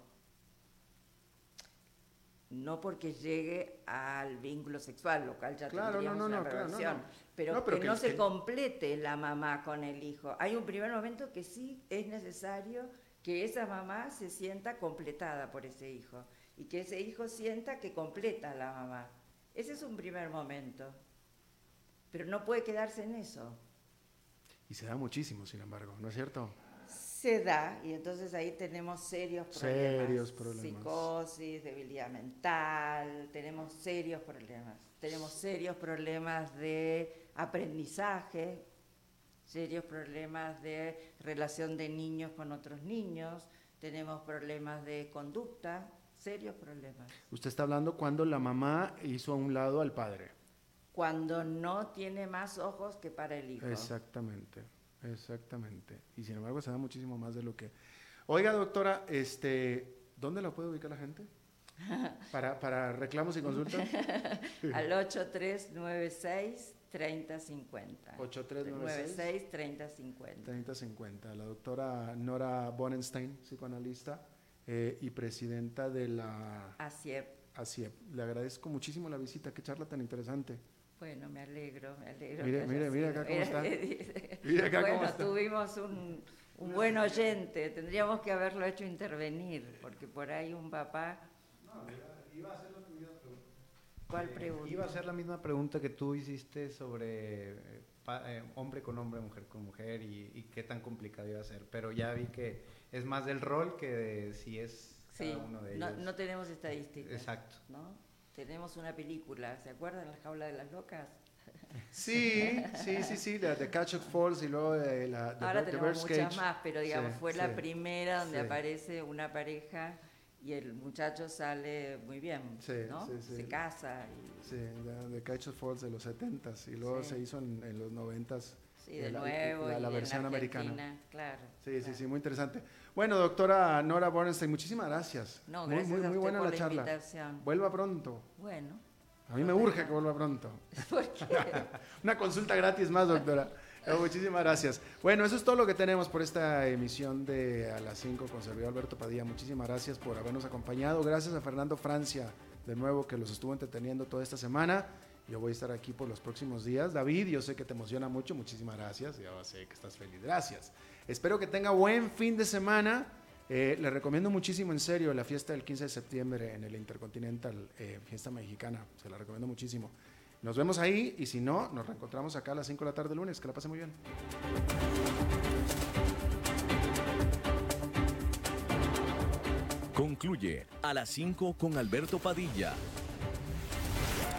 No porque llegue al vínculo sexual, lo cual ya Claro, tendríamos no, no, una claro, relación, pero, que, que- no se complete la mamá con el hijo. Hay un primer momento que sí es necesario que esa mamá se sienta completada por ese hijo y que ese hijo sienta que completa a la mamá. Ese es un primer momento, pero no puede quedarse en eso. Y se da muchísimo, sin embargo, ¿no es cierto? Se da y entonces ahí tenemos serios problemas. Serios problemas. Psicosis, debilidad mental, tenemos serios problemas. Tenemos serios problemas de aprendizaje, serios problemas de relación de niños con otros niños, tenemos problemas de conducta, serios problemas. Usted está hablando cuando la mamá hizo a un lado al padre. Cuando no tiene más ojos que para el hijo. Exactamente, exactamente. Y sin embargo se da muchísimo más de lo que... Oiga, doctora, este, ¿dónde la puede ubicar la gente? Para, para reclamos y consultas. Al 8396 3050. 8396 96 3050. 3050. La doctora Nora Bonenstein, psicoanalista eh, y presidenta de la Así es. ASIEP. Le agradezco muchísimo la visita, qué charla tan interesante. Bueno, me alegro, me alegro. Mire, mire, mire acá cómo está. Mire, acá bueno, cómo está. tuvimos un, un buen oyente, tendríamos que haberlo hecho intervenir, porque por ahí un papá... ¿Cuál pregunta? Iba a hacer la misma pregunta que tú hiciste sobre eh, pa- eh, hombre con hombre, mujer con mujer y, y qué tan complicado iba a ser, pero ya vi que es más del rol que de si es Sí, cada uno de no, ellos. no tenemos estadísticas. Exacto. ¿no? Tenemos una película, ¿se acuerdan? La jaula de las locas. Sí, sí, sí, sí, la de Catch of Falls y luego de la de Ahora de tenemos muchas Cage. más, pero digamos, Sí, fue sí. la primera donde Sí. aparece una pareja y el muchacho sale muy bien, Sí, ¿no? sí, sí. Se casa y Sí, la de Catch of Falls de los 70s y luego Sí. se hizo en, en los 90s. sí, de la- nuevo la- y la en versión americana. Argentina, Claro. Sí, sí, claro. sí, muy interesante. Bueno, doctora Nora Bornstein, muchísimas gracias. No, muy, gracias muy, a muy usted buena por la la charla. invitación. Vuelva pronto. Bueno, A mí me urge que vuelva pronto. porque Una consulta gratis más, doctora. Muchísimas gracias. Bueno, eso es todo lo que tenemos por esta emisión de A las 5 con servidor Alberto Padilla. Muchísimas gracias por habernos acompañado. Gracias a Fernando Francia, de nuevo, que los estuvo entreteniendo toda esta semana. Yo voy a estar aquí por los próximos días. David, yo sé que te emociona mucho. Muchísimas gracias. Ya sé que estás feliz. Gracias. Espero que tenga buen fin de semana. Eh, recomiendo muchísimo, en serio, la fiesta del 15 de septiembre en el Intercontinental, eh, fiesta mexicana. Se la recomiendo muchísimo. Nos vemos ahí y si no, nos reencontramos acá a las 5 de la tarde el lunes. Que la pase muy bien. Concluye a las 5 con Alberto Padilla.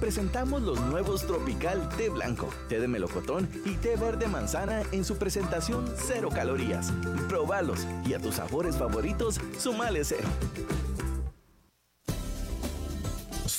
Presentamos los nuevos Tropical Té Blanco, Té de Melocotón y Té Verde Manzana en su presentación cero calorías. Probalos y a tus sabores favoritos, sumale cero.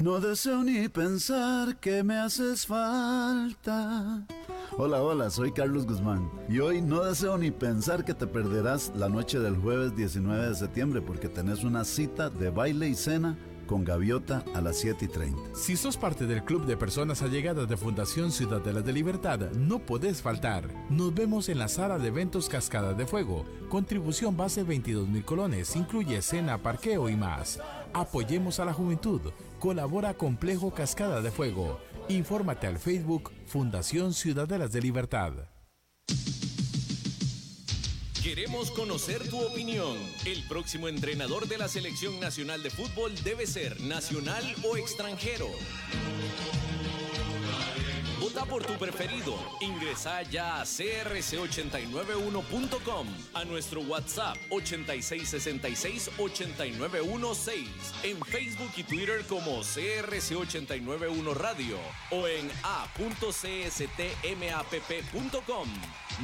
No deseo ni pensar que me haces falta. Hola, hola, soy Carlos Guzmán. Y hoy no deseo ni pensar que te perderás la noche del jueves 19 de septiembre porque tenés una cita de baile y cena con Gaviota a las 7 y 30. Si sos parte del club de personas allegadas de Fundación Ciudadelas de Libertad, no podés faltar. Nos vemos en la sala de eventos Cascada de Fuego. Contribución base 22 mil colones, incluye cena, parqueo y más. Apoyemos a la juventud. Colabora Complejo Cascada de Fuego. Infórmate al Facebook Fundación Ciudadelas de Libertad. Queremos conocer tu opinión. El próximo entrenador de la Selección Nacional de Fútbol debe ser nacional o extranjero. Vota por tu preferido. Ingresa ya a crc891.com, a nuestro WhatsApp 8666-8916, en Facebook y Twitter como CRC891 Radio o en a.cstmapp.com.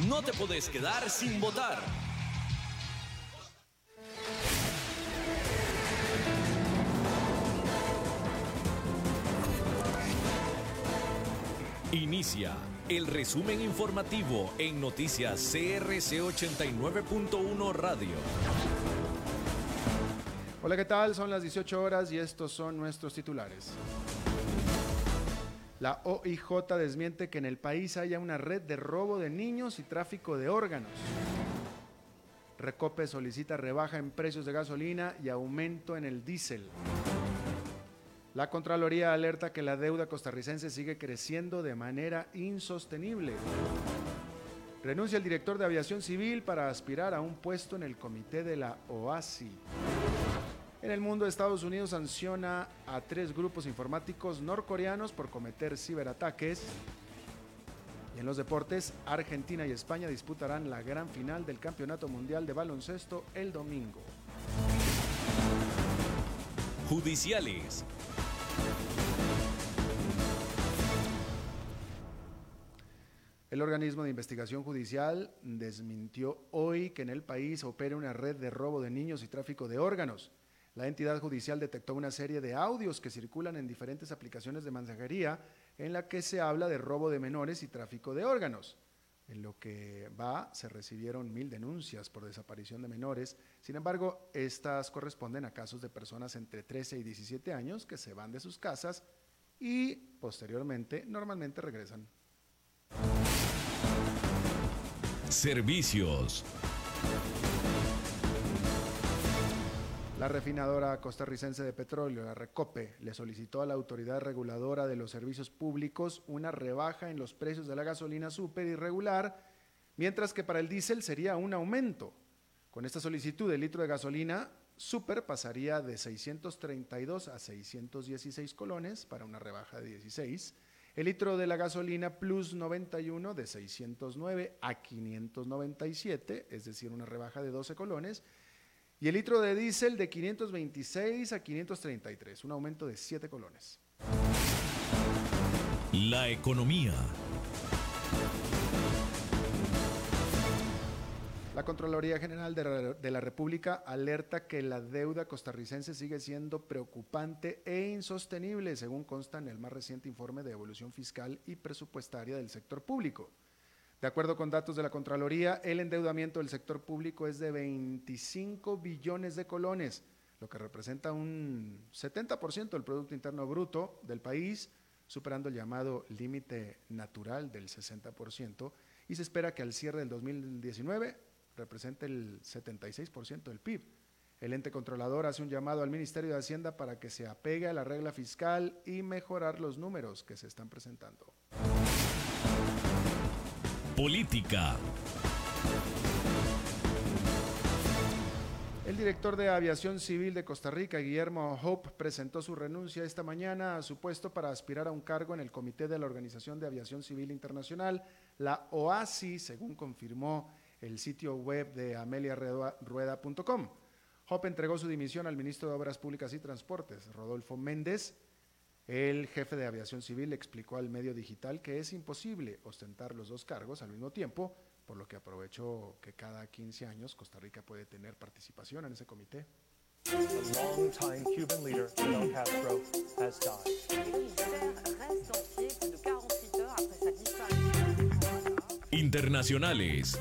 No te puedes quedar sin votar. Inicia el resumen informativo en noticias CRC 89.1 Radio. Hola, ¿qué tal? Son las 18 horas y estos son nuestros titulares. La OIJ desmiente que en el país haya una red de robo de niños y tráfico de órganos. Recope solicita rebaja en precios de gasolina y aumento en el diésel. La Contraloría alerta que la deuda costarricense sigue creciendo de manera insostenible. Renuncia el director de Aviación Civil para aspirar a un puesto en el comité de la OASI. En el mundo, Estados Unidos sanciona a tres grupos informáticos norcoreanos por cometer ciberataques. Y en los deportes, Argentina y España disputarán la gran final del Campeonato Mundial de Baloncesto el domingo. Judiciales. El organismo de investigación judicial desmintió hoy que en el país opera una red de robo de niños y tráfico de órganos. La entidad judicial detectó una serie de audios que circulan en diferentes aplicaciones de mensajería en la que se habla de robo de menores y tráfico de órganos. En lo que va, se recibieron mil denuncias por desaparición de menores. Sin embargo, estas corresponden a casos de personas entre 13 y 17 años que se van de sus casas y posteriormente normalmente regresan. Servicios. La refinadora costarricense de petróleo, la Recope, le solicitó a la autoridad reguladora de los servicios públicos una rebaja en los precios de la gasolina super irregular, mientras que para el diésel sería un aumento. Con esta solicitud, el litro de gasolina super pasaría de 632 a 616 colones para una rebaja de 16. El litro de la gasolina Plus 91 de 609 a 597, es decir, una rebaja de 12 colones y el litro de diésel de 526 a 533, un aumento de 7 colones. La economía. La Contraloría General de la, República alerta que la deuda costarricense sigue siendo preocupante e insostenible, según consta en el más reciente informe de evolución fiscal y presupuestaria del sector público. De acuerdo con datos de la Contraloría, el endeudamiento del sector público es de 25 billones de colones, lo que representa un 70% del Producto Interno Bruto del país, superando el llamado límite natural del 60%, y se espera que al cierre del 2019 represente el 76% del PIB. El ente controlador hace un llamado al Ministerio de Hacienda para que se apegue a la regla fiscal y mejorar los números que se están presentando. Política. El director de Aviación Civil de Costa Rica, Guillermo Hope, presentó su renuncia esta mañana a su puesto para aspirar a un cargo en el Comité de la Organización de Aviación Civil Internacional, la OASI, según confirmó el sitio web de ameliarueda.com. Hope entregó su dimisión al ministro de Obras Públicas y Transportes, Rodolfo Méndez, el jefe de aviación civil explicó al medio digital que es imposible ostentar los dos cargos al mismo tiempo, por lo que aprovechó que cada 15 años Costa Rica puede tener participación en ese comité. Internacionales.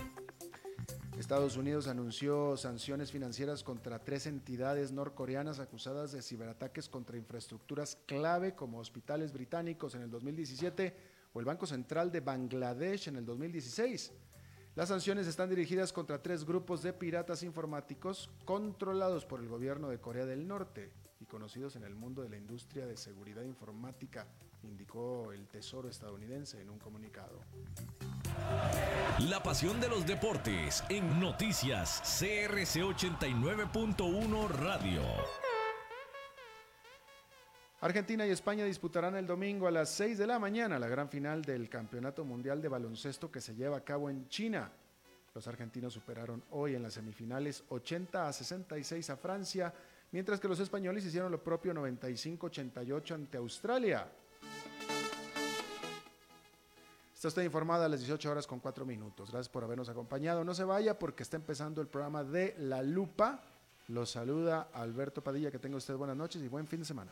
Estados Unidos anunció sanciones financieras contra tres entidades norcoreanas acusadas de ciberataques contra infraestructuras clave como hospitales británicos en el 2017 o el Banco Central de Bangladesh en el 2016. Las sanciones están dirigidas contra tres grupos de piratas informáticos controlados por el gobierno de Corea del Norte y conocidos en el mundo de la industria de seguridad informática, indicó el Tesoro estadounidense en un comunicado. La pasión de los deportes en noticias CRC 89.1 Radio. Argentina y España disputarán el domingo a las 6 de la mañana la gran final del Campeonato Mundial de Baloncesto que se lleva a cabo en China. Los argentinos superaron hoy en las semifinales 80 a 66 a Francia, mientras que los españoles hicieron lo propio 95-88 ante Australia. Está usted informada a las 18 horas con 4 minutos. Gracias por habernos acompañado. No se vaya porque está empezando el programa de La Lupa. Los saluda Alberto Padilla. Que tenga usted buenas noches y buen fin de semana.